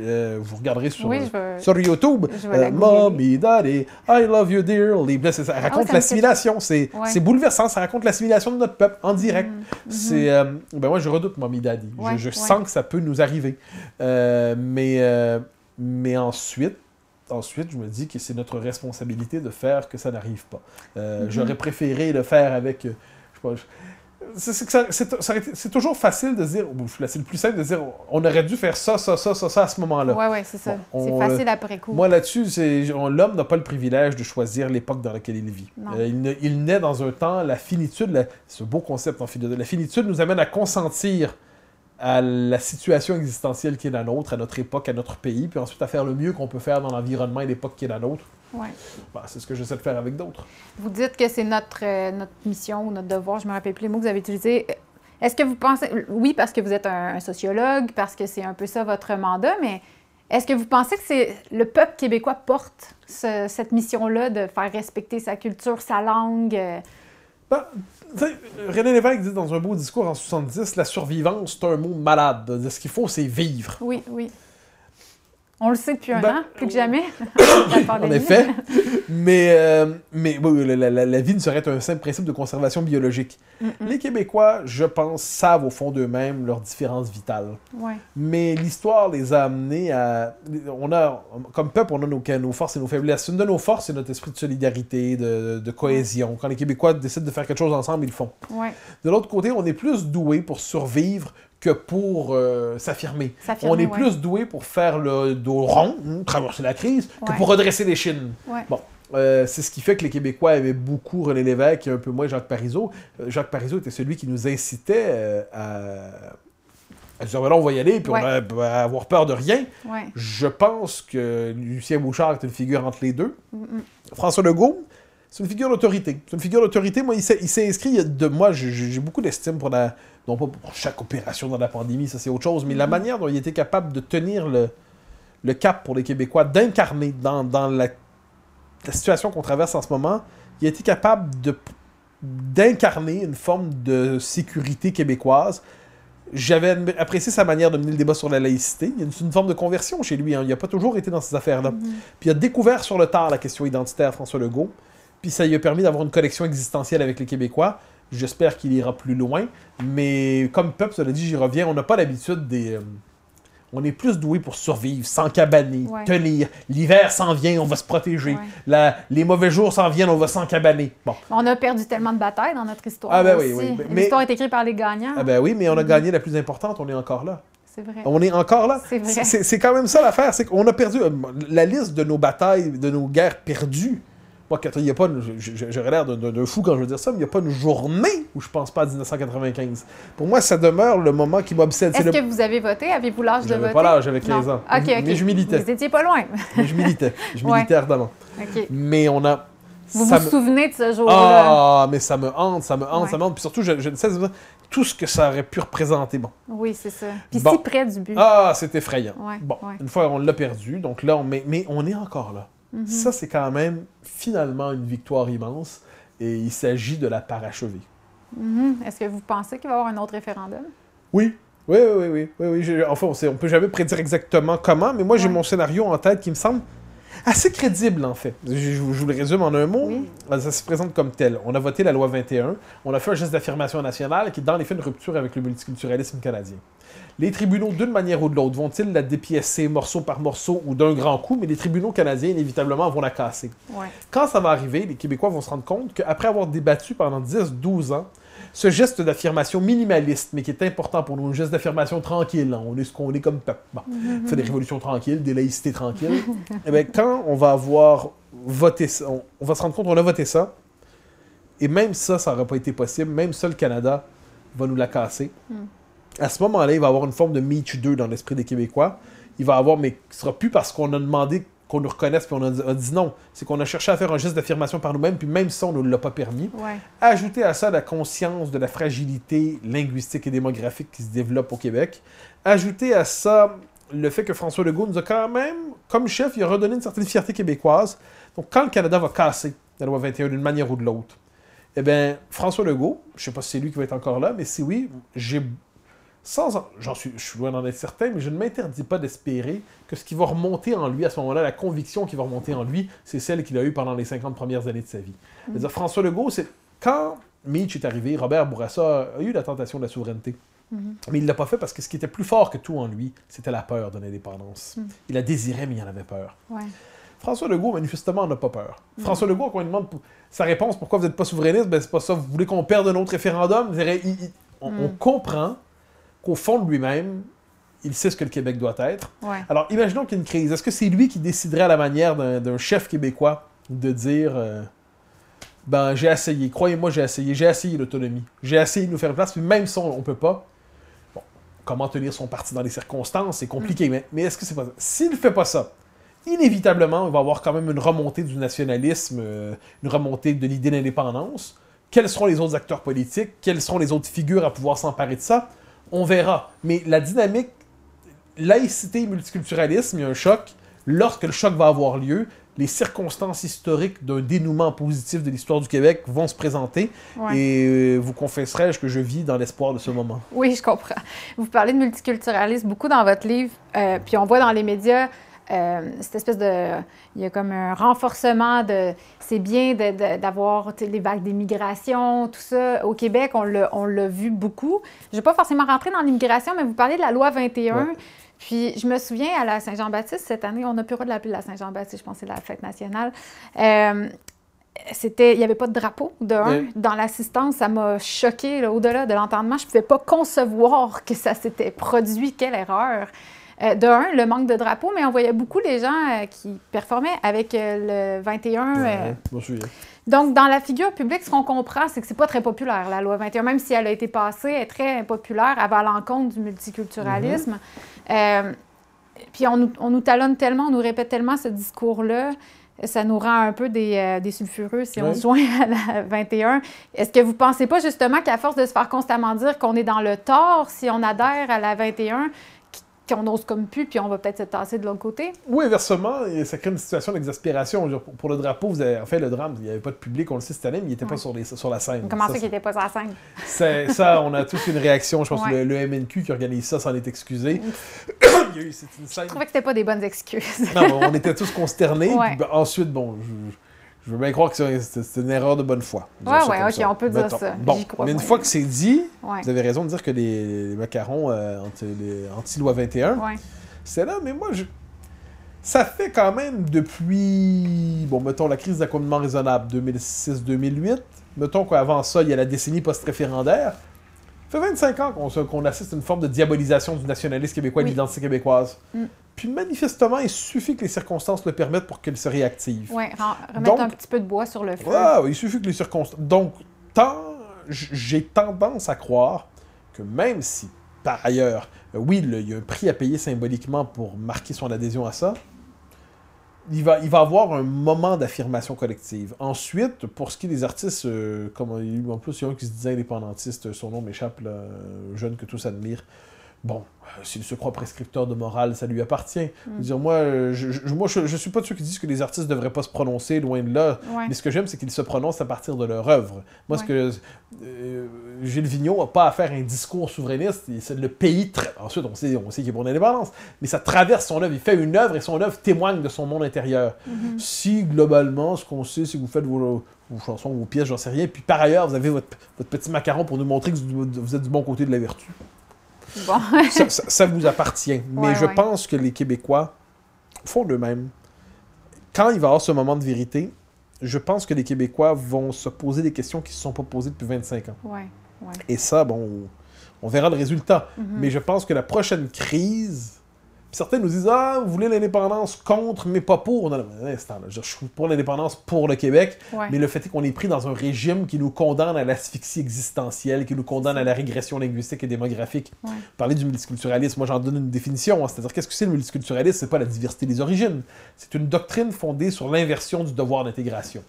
Euh, vous regarderez sur, Oui, je veux... sur YouTube. Mommy, Daddy, I love you dearly. Là, c'est- ça raconte Ah me l'assimilation. C'est Ouais. c'est bouleversant. Ça raconte l'assimilation de notre peuple en direct. Mhm. C'est, euh, ben moi, je redoute Mommy Daddy. Je- Ouais, je ouais. sens que ça peut nous arriver. Mais, mais ensuite, ensuite, je me dis que c'est notre responsabilité de faire que ça n'arrive pas. Euh, Mhm. J'aurais préféré le faire avec. euh, je sais pas, je- c'est- toujours facile de dire, c'est le plus simple de dire, on aurait dû faire ça, ça, ça, ça, ça à ce moment-là. Ouais, ouais, c'est ça. Bon, c'est facile après coup. Moi, là-dessus, l'homme n'a pas le privilège de choisir l'époque dans laquelle il vit. Euh, il, ne- il naît dans un temps, la finitude, c'est un beau concept en philosophie, la finitude nous amène à consentir à la situation existentielle qui est la nôtre, à notre époque, à notre pays, puis ensuite à faire le mieux qu'on peut faire dans l'environnement et l'époque qui est la nôtre. Ouais. Bah, c'est ce que j'essaie de faire avec d'autres. Vous dites que c'est notre, euh, notre mission ou notre devoir, je me rappelle plus les mots que vous avez utilisés. Est-ce que vous pensez, oui, parce que vous êtes un, un sociologue, parce que c'est un peu ça votre mandat, mais est-ce que vous pensez que c'est le peuple québécois porte ce- cette mission-là de faire respecter sa culture, sa langue? euh, Ben, René Lévesque dit dans un beau discours en 70, la survivance, c'est un mot malade. Ce qu'il faut, c'est vivre. Oui, oui. On le sait depuis un Ben, an, plus que jamais. En effet. mais euh, mais la, la- la vie ne serait un simple principe de conservation biologique. Les Québécois, je pense, savent au fond d'eux-mêmes leurs différences vitales. Ouais. Mais l'histoire les a amenés à. On a, comme peuple, on a nos, nos forces et nos faiblesses. Une de nos forces, c'est notre esprit de solidarité, de, de cohésion. Quand les Québécois décident de faire quelque chose ensemble, ils le font. Ouais. De l'autre côté, on est plus doué pour survivre que pour euh, s'affirmer. On est ouais. plus doué pour faire le dos rond, hein, traverser la crise, que pour redresser les chines. Ouais. Bon. Euh, c'est ce qui fait que les Québécois aimaient beaucoup René Lévesque et un peu moins Jacques Parizeau. Euh, Jacques Parizeau était celui qui nous incitait à, à dire, ben là, on va y aller, puis on va va avoir peur de rien. Je pense que Lucien Bouchard est une figure entre les deux. Mm, François Legault, c'est une figure d'autorité. C'est une figure d'autorité. Moi, il s'est inscrit il y a de moi. J'ai beaucoup d'estime pour la. Non pas pour chaque opération dans la pandémie, ça c'est autre chose, mais la Mm-hmm. manière dont il était capable de tenir le, le cap pour les Québécois, d'incarner dans, dans la, la situation qu'on traverse en ce moment, il a été capable de d'incarner une forme de sécurité québécoise. J'avais apprécié sa manière de mener le débat sur la laïcité. Il y a une, une forme de conversion chez lui. hein. Il n'a pas toujours été dans ces affaires-là. Puis il a découvert sur le tard la question identitaire François Legault. Puis ça lui a permis d'avoir une connexion existentielle avec les Québécois. J'espère qu'il ira plus loin. Mais comme Peuple, cela dit, j'y reviens. On n'a pas l'habitude des. euh, on est plus doué pour survivre, s'encabaner, Ouais. tenir. L'hiver s'en vient, on va se protéger. Ouais. La- les mauvais jours s'en viennent, on va s'encabaner. Bon. On a perdu tellement de batailles dans notre histoire. Ah ben oui, aussi. oui, mais- L'histoire est écrite par les gagnants. Ah ben oui, mais on a gagné la plus importante, on est encore là. C'est vrai. On est encore là. C'est vrai. C'est c'est quand même ça l'affaire, c'est qu'on a perdu euh, la liste de nos batailles, de nos guerres perdues. Moi, il y a pas, j'aurais l'air d'un- fou quand je veux dire ça, mais il n'y a pas une journée où je pense pas à 1995. Pour moi, ça demeure le moment qui m'obsède. Est-ce que vous avez voté? Avez-vous l'âge de voter? pas l'âge, j'avais 15 Non. ans. Mais- je militais. Vous étiez pas loin. Mais je militais. Je militais ardemment. Mais on a. Vous ça vous me- souvenez de ce jour-là? Ah, mais ça me hante, ça me hante, Ouais. ça me hante. Puis surtout, je, je ne sais pas tout ce que ça aurait pu représenter. Bon. Oui, c'est ça. Puis Bon. si près du but. Ah, c'est effrayant. Ouais, bon, ouais. une fois on l'a perdu, donc là, on, mais, mais on est encore là. Mhm. Ça, c'est quand même finalement une victoire immense et il s'agit de la parachever. Mhm. Est-ce que vous pensez qu'il va y avoir un autre référendum? Oui. Oui, oui, oui, oui. oui, Enfin, on ne peut jamais prédire exactement comment, mais moi, j'ai Ouais. mon scénario en tête qui me semble assez crédible, en fait. Je, vous je vous le résume en un mot. Oui. Ça se présente comme tel. On a voté la loi 21. On a fait un geste d'affirmation nationale qui est dans les faits une rupture avec le multiculturalisme canadien. Les tribunaux, d'une manière ou de l'autre, vont-ils la dépiécer morceau par morceau ou d'un grand coup, mais les tribunaux canadiens, inévitablement, vont la casser. Ouais. Quand ça va arriver, les Québécois vont se rendre compte qu'après avoir débattu pendant 10-12 ans, ce geste d'affirmation minimaliste, mais qui est important pour nous, un geste d'affirmation tranquille, hein, on est ce qu'on est comme peuple. Bon, on fait des révolutions tranquilles, des laïcités tranquilles. Eh bien, quand on va avoir voté ça, on, on va se rendre compte qu'on a voté ça, et même ça, ça n'aurait pas été possible, même ça, le Canada va nous la casser. À ce moment-là, il va y avoir une forme de Meach 2 dans l'esprit des Québécois. Il va y avoir, mais ce sera plus parce qu'on a demandé qu'on nous reconnaisse, puis on a dit, a dit non. C'est qu'on a cherché à faire un geste d'affirmation par nous-mêmes, puis même ça, on ne l'a pas permis. Ouais. Ajouter à ça la conscience de la fragilité linguistique et démographique qui se développe au Québec. Ajouter à ça le fait que François Legault nous a quand même, comme chef, il a redonné une certaine fierté québécoise. Donc quand le Canada va casser la loi 21 d'une manière ou de l'autre, eh bien, François Legault, je sais pas si c'est lui qui va être encore là, mais si oui, j'ai sans en- j'en suis je suis loin d'en être certain, mais je ne m'interdis pas d'espérer que ce qui va remonter en lui à ce moment-là, la conviction qui va remonter en lui, c'est celle qu'il a eue pendant les 50 premières années de sa vie. C'est-à-dire, François Legault, c'est quand Mitch est arrivé, Robert Bourassa a eu la tentation de la souveraineté. Mais il ne l'a pas fait parce que ce qui était plus fort que tout en lui, c'était la peur de l'indépendance. Il la désirait, mais il en avait peur. Ouais. François Legault, manifestement, n'a pas peur. François Legault, quand on lui demande sa réponse pourquoi vous n'êtes pas souverainiste, ben c'est pas ça. Vous voulez qu'on perde un autre référendum? Il dirait, il- il- on, on comprend qu'au fond de lui-même, il sait ce que le Québec doit être. Ouais. Alors, imaginons qu'il y ait une crise. Est-ce que c'est lui qui déciderait à la manière d'un chef québécois de dire euh, Ben, j'ai essayé, croyez-moi, j'ai essayé, j'ai essayé l'autonomie, j'ai essayé de nous faire place, puis même ça, on ne peut pas. Bon, comment tenir son parti dans les circonstances, c'est compliqué, mais, mais est-ce que c'est pas ça? S'il ne fait pas ça, inévitablement, il va y avoir quand même une remontée du nationalisme, euh, une remontée de l'idée d'indépendance. Quels seront les autres acteurs politiques? Quelles seront les autres figures à pouvoir s'emparer de ça? On verra. Mais la dynamique laïcité et multiculturalisme, il y a un choc. Lorsque le choc va avoir lieu, les circonstances historiques d'un dénouement positif de l'histoire du Québec vont se présenter. Ouais. Et euh, vous confesserai-je que je vis dans l'espoir de ce moment. Oui, je comprends. Vous parlez de multiculturalisme beaucoup dans votre livre, euh, puis on voit dans les médias euh, cette espèce de... Il y a comme un renforcement de... C'est bien d'avoir les vagues d'immigration, tout ça. Au Québec, on l'a on l'a vu beaucoup. Je ne vais pas forcément rentrer dans l'immigration, mais vous parlez de la loi 21. Ouais. Puis je me souviens, à la Saint-Jean-Baptiste, cette année, on n'a plus le droit de l'appeler la Saint-Jean-Baptiste, je pense que c'est la fête nationale. Euh, c'était, il n'y avait pas de drapeau, de un. Oui. Dans l'assistance, ça m'a choqué au-delà de l'entendement. Je ne pouvais pas concevoir que ça s'était produit. Quelle erreur! Euh, de un, le manque de drapeau, mais on voyait beaucoup les gens euh, qui performaient avec euh, le 21. euh, Ouais, m'en souviens. Donc, dans la figure publique, ce qu'on comprend, c'est que c'est pas très populaire, la loi 21, même si elle a été passée, elle est très impopulaire, elle va à l'encontre du multiculturalisme. Euh, puis on nous, on nous talonne tellement, on nous répète tellement ce discours-là, ça nous rend un peu des, euh, des sulfureux si on se joint à la 21. Est-ce que vous pensez pas justement qu'à force de se faire constamment dire qu'on est dans le tort si on adhère à la 21, qu'on n'ose comme plus, puis on va peut-être se tasser de l'autre côté? Ou inversement, ça crée une situation d'exaspération. Pour, le drapeau, vous avez fait le drame, il n'y avait pas de public, on le sait cette année, mais il n'était pas sur, les, sur la scène. Comment ça, Ça, qu'il n'était pas sur la scène? c'est- ça, on a tous une réaction. Je pense Ouais. que le, le MNQ qui organise ça s'en est excusé. il y a eu, c'est une scène. Je trouvais que c'était pas des bonnes excuses. Non, on était tous consternés. Ouais. puis ben, ensuite, bon, je, je veux bien croire que c'est une erreur de bonne foi. Ouais, ouais, ok, ça. on peut dire Mettons. ça. Bon, crois mais une fois que c'est dit, Ouais. vous avez raison de dire que les, les macarons euh, anti, anti-loi 21, Ouais. c'est là, mais moi, je... ça fait quand même depuis, bon, mettons, la crise d'accommodement raisonnable 2006-2008, mettons qu'avant ça, il y a la décennie post-référendaire. Ça fait 25 ans qu'on assiste à une forme de diabolisation du nationalisme québécois et de l'identité québécoise. Mm. Puis manifestement, il suffit que les circonstances le permettent pour qu'elle se réactive. Ren- remettre Donc- un petit peu de bois sur le feu. Ah, il suffit que les circonstances. Donc, j'ai tendance à croire que même si, par ailleurs, euh, oui, le- il y a un prix à payer symboliquement pour marquer son adhésion à ça, il va, il va avoir un moment d'affirmation collective. Ensuite, pour ce qui est des artistes, euh, comme en plus, il y a un qui se disait indépendantiste, son nom m'échappe, euh, jeune que tous admirent. Bon, s'il se croit prescripteur de morale, ça lui appartient. Je veux dire, moi, euh, je, je- moi je, je suis pas de ceux qui disent que les artistes devraient pas se prononcer, loin de là. Ouais. Mais ce que j'aime, c'est qu'ils se prononcent à partir de leur œuvre. Moi, ce que euh, Gilles Vigneault n'a pas à faire un discours souverainiste. C'est le pays. Ensuite, on sait, on sait qu'il est pour l'indépendance, mais ça traverse son œuvre. Il fait une œuvre et son œuvre témoigne de son monde intérieur. Mhm. Si globalement, ce qu'on sait, c'est que vous faites vos, vos chansons, vos pièces, j'en sais rien, puis par ailleurs, vous avez votre, votre petit macaron pour nous montrer que vous êtes du bon côté de la vertu. Bon. ça, ça- ça vous appartient. Mais Ouais, je ouais. pense que les Québécois font d'eux-mêmes. Quand il va y avoir ce moment de vérité, je pense que les Québécois vont se poser des questions qui ne se sont pas posées depuis 25 ans. ouais. Et ça, bon, on verra le résultat. Mhm. Mais je pense que la prochaine crise. Certains nous disent Ah, vous voulez l'indépendance contre, mais pas pour. Non, non, instant, là, je suis pour l'indépendance pour le Québec, Ouais. mais le fait est qu'on est pris dans un régime qui nous condamne à l'asphyxie existentielle, qui nous condamne à la régression linguistique et démographique. Ouais. Parler du multiculturalisme, moi j'en donne une définition. hein. C'est-à-dire, qu'est-ce que c'est le multiculturalisme? C'est pas la diversité des origines. C'est une doctrine fondée sur l'inversion du devoir d'intégration.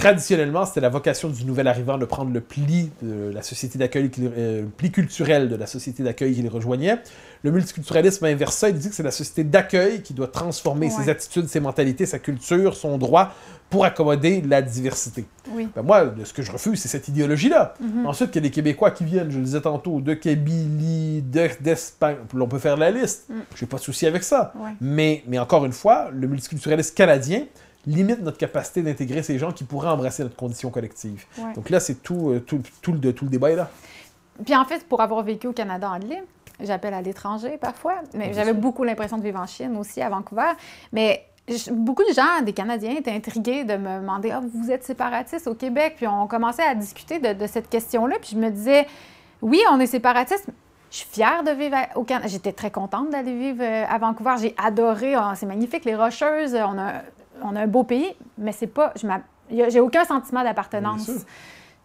Traditionnellement, c'était la vocation du nouvel arrivant de prendre le pli de la société d'accueil, euh, le pli culturel de la société d'accueil qui les rejoignait. Le multiculturalisme inverse ça, il dit que c'est la société d'accueil qui doit transformer Ouais. ses attitudes, ses mentalités, sa culture, son droit pour accommoder la diversité. Oui. Ben moi, ce que je refuse, c'est cette idéologie-là. Mhm. Ensuite, il y a des Québécois qui viennent, je le disais tantôt, de Kabylie, de- d'Espagne. On peut faire la liste. Mm. J'ai pas de souci avec ça. Ouais. Mais, mais encore une fois, le multiculturalisme canadien limite notre capacité d'intégrer ces gens qui pourraient embrasser notre condition collective. Ouais. Donc là, c'est tout, euh, tout, tout, le, tout le débat est là. Puis en fait, pour avoir vécu au Canada anglais, j'appelle à l'étranger parfois, mais j'avais beaucoup l'impression de vivre en Chine aussi, à Vancouver. Mais beaucoup de gens, des Canadiens, étaient intrigués de me demander Ah, vous êtes séparatiste au Québec Puis on commençait à discuter de, de cette question-là. Puis je me disais Oui, on est séparatiste. Je suis fière de vivre au Canada. J'étais très contente d'aller vivre euh, à Vancouver. J'ai adoré. Oh, c'est magnifique, les Rocheuses. On a, on a un beau pays, mais c'est pas. J'ai aucun sentiment d'appartenance.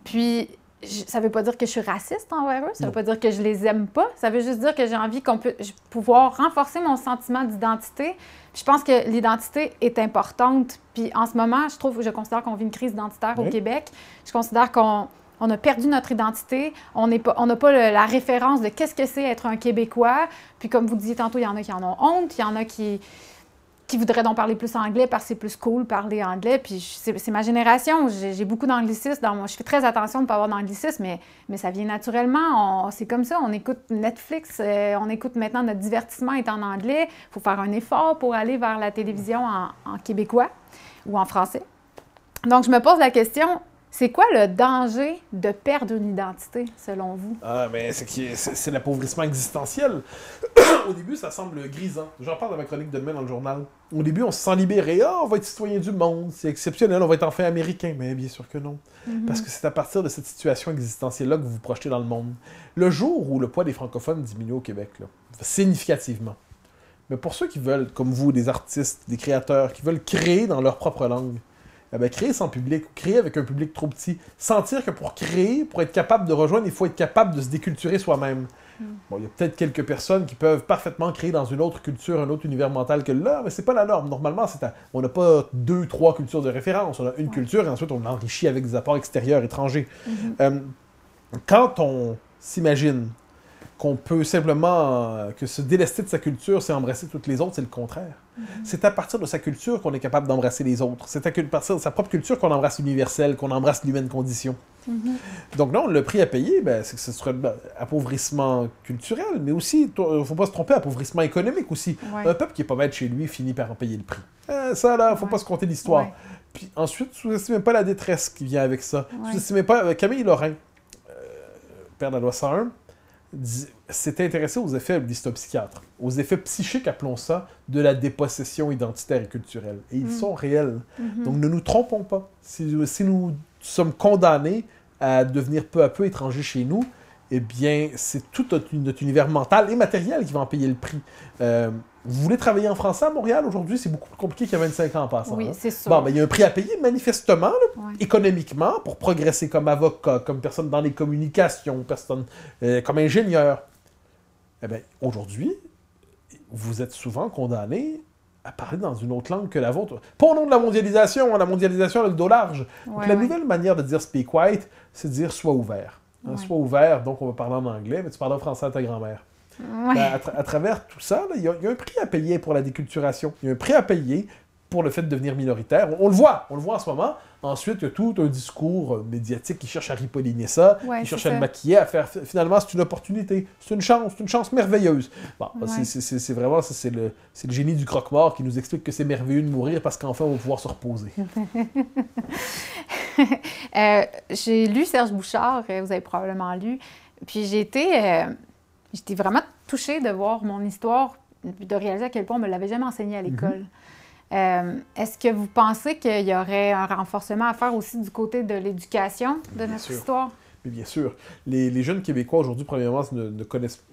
Puis, je- ça veut pas dire que je suis raciste envers eux, ça Non. veut pas dire que je les aime pas, ça veut juste dire que j'ai envie qu'on peut je- pouvoir renforcer mon sentiment d'identité. Je pense que l'identité est importante. Puis en ce moment, je trouve, je considère qu'on vit une crise identitaire au. Québec. Je considère qu'on on a perdu notre identité. On pas, n'a pas le- la référence de qu'est-ce que c'est être un Québécois. Puis comme vous disiez tantôt, il y en a qui en ont honte, il y en a qui qui voudraient donc parler plus anglais parce que c'est plus cool parler anglais. Puis c'est ma génération. J'ai beaucoup d'anglicisme. Dans mon- je fais très attention de ne pas avoir d'anglicisme, mais, mais ça vient naturellement. C'est comme ça. On écoute Netflix. euh, on écoute maintenant notre divertissement est en anglais. Il faut faire un effort pour aller vers la télévision en québécois ou en français. Donc, je me pose la question, c'est quoi le danger de perdre une identité, selon vous? Ah, mais c'est qui- c'est l'appauvrissement existentiel. Au début, ça semble grisant. J'en parle dans ma chronique de demain dans le journal. Au début, on se sent libéré. Ah, on va être citoyen du monde. C'est exceptionnel. On va être enfin américain. Mais bien sûr que non. Parce que c'est à partir de cette situation existentielle-là que vous vous projetez dans le monde. Le jour où le poids des francophones diminue au Québec, là, significativement. Mais pour ceux qui veulent, comme vous, des artistes, des créateurs, qui veulent créer dans leur propre langue, eh ben, créer sans public, créer avec un public trop petit, sentir que pour créer, pour être capable de rejoindre, il faut être capable de se déculturer soi-même. Hmm. Bon, il y a peut-être quelques personnes qui peuvent parfaitement créer dans une autre culture, un autre univers mental que là, mais c'est pas la norme. Normalement, c'est on n'a pas deux, trois cultures de référence. On a une culture et ensuite on l'enrichit avec des apports extérieurs, étrangers. Mm-hmm. Euh, quand on s'imagine qu'on peut simplement, euh, que se délester de sa culture, c'est embrasser toutes les autres, c'est le contraire. Mm-hmm. C'est à partir de sa culture qu'on est capable d'embrasser les autres. C'est à partir de sa propre culture qu'on embrasse l'universel, qu'on embrasse l'humaine condition. Mm-hmm. Donc non, le prix à payer, ben, c'est que ce serait ben, appauvrissement culturel, mais aussi, il ne faut pas se tromper, appauvrissement économique aussi. Un peuple qui est pas maître chez lui finit par en payer le prix. Euh, ça, là, faut pas se compter l'histoire. Puis ensuite, sous-estimez pas la détresse qui vient avec ça. Sous-estimez pas... Euh, Camille Lorrain, père de la loi 101, s'est intéressé aux effets psychiatre, aux effets psychiques, appelons ça, de la dépossession identitaire et culturelle. Et ils mm. sont réels. Mm-hmm. Donc ne nous trompons pas. Si, si, nous sommes condamnés à devenir peu à peu étrangers chez nous, eh bien, c'est tout notre, univers mental et matériel qui va en payer le prix. Euh, vous voulez travailler en français à Montréal? Aujourd'hui, c'est beaucoup plus compliqué qu'il y a 25 ans en passant. Oui, hein. c'est sûr. Bon, ben, il y a un prix à payer manifestement, économiquement, pour progresser comme avocat, comme personne dans les communications, personne euh, comme ingénieur. Eh bien, aujourd'hui, vous êtes souvent condamné à parler dans une autre langue que la vôtre. Pas au nom de la mondialisation, hein, la mondialisation a le dos large. la nouvelle manière de dire speak white, c'est de dire sois ouvert. Hein, sois ouvert, donc on va parler en anglais, mais tu parles en français à ta grand-mère. Ben, à, travers tout ça, il y, a un prix à payer pour la déculturation. Il y a un prix à payer pour le fait de devenir minoritaire. On, le voit, on le voit en ce moment. Ensuite, il y a tout un discours euh, médiatique qui cherche à ripolliner ça, qui cherche à le maquiller, à faire. Finalement, c'est une opportunité, c'est une chance, c'est une chance merveilleuse. Bon, c'est vraiment c'est le, le, génie du croque-mort qui nous explique que c'est merveilleux de mourir parce qu'enfin, on va pouvoir se reposer. Euh, j'ai lu Serge Bouchard, euh, vous avez probablement lu, puis j'ai été j'étais vraiment touchée de voir mon histoire, de réaliser à quel point on ne me l'avait jamais enseigné à mhm. l'école. Euh, est-ce que vous pensez qu'il y aurait un renforcement à faire aussi du côté de l'éducation de notre histoire? Mais bien sûr. Les, jeunes Québécois aujourd'hui, premièrement, ne, ne connaissent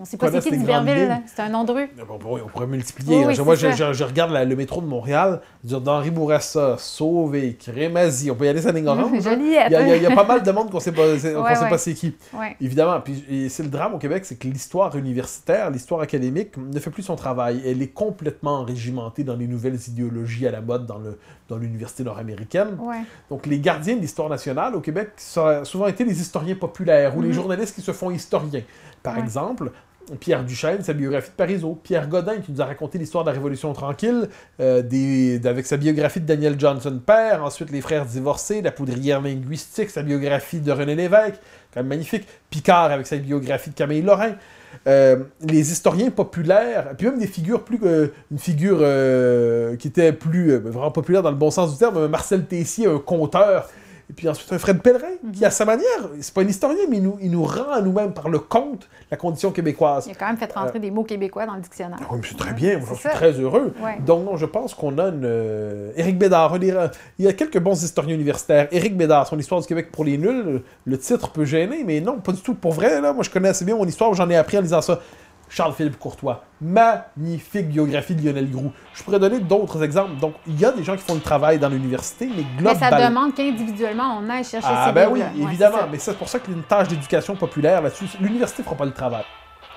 on sait pas c'est qui d'Iberville, c'est un nom de rue. on pourrait multiplier. moi, je, regarde le métro de Montréal, d'Henri Bourassa, Sauvé, Crémazie, on peut y aller, ça ligne orange. il, il y, a pas mal de monde qu'on ne sait pas, sait pas c'est qui. Évidemment, puis c'est le drame au Québec, c'est que l'histoire universitaire, l'histoire académique ne fait plus son travail. Elle est complètement régimentée dans les nouvelles idéologies à la mode dans le dans l'université nord-américaine. Donc les gardiens de l'histoire nationale au Québec, ça a souvent été les historiens populaires ou les mhm. journalistes qui se font historiens. Par exemple, Pierre Duchesne, sa biographie de Parisot. Pierre Godin, qui nous a raconté l'histoire de la Révolution tranquille, euh, avec sa biographie de Daniel Johnson père, ensuite Les Frères divorcés, La poudrière linguistique, sa biographie de René Lévesque, quand même magnifique. Picard avec sa biographie de Camille Lorrain. Euh, les historiens populaires, puis même des figures plus. Euh, une figure qui était plus. vraiment populaire dans le bon sens du terme, Marcel Tessier, un conteur et puis ensuite, un Fred Pellerin, qui, à sa manière, c'est pas un historien, mais il nous, il nous rend à nous-mêmes par le conte la condition québécoise. Il a quand même fait rentrer euh, des mots québécois dans le dictionnaire. Oui, c'est très bien, moi, je suis très heureux. Donc, non, je pense qu'on a une. Euh, Éric Bédard, il y a quelques bons historiens universitaires. Éric Bédard, son histoire du Québec pour les nuls, le titre peut gêner, mais non, pas du tout. Pour vrai, là, moi, je connais assez bien mon histoire, j'en ai appris en lisant ça. Charles-Philippe Courtois. Magnifique biographie de Lionel Groux. Je pourrais donner d'autres exemples. Donc, il y a des gens qui font le travail dans l'université, mais globalement... Mais ça demande qu'individuellement, on aille chercher ah, ben oui, évidemment. mais c'est pour ça que une tâche d'éducation populaire là-dessus, l'université ne fera pas le travail.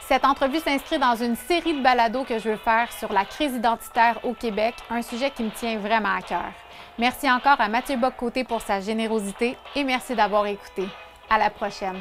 Cette entrevue s'inscrit dans une série de balados que je veux faire sur la crise identitaire au Québec, un sujet qui me tient vraiment à cœur. Merci encore à Mathieu Bock-Côté pour sa générosité et merci d'avoir écouté. À la prochaine.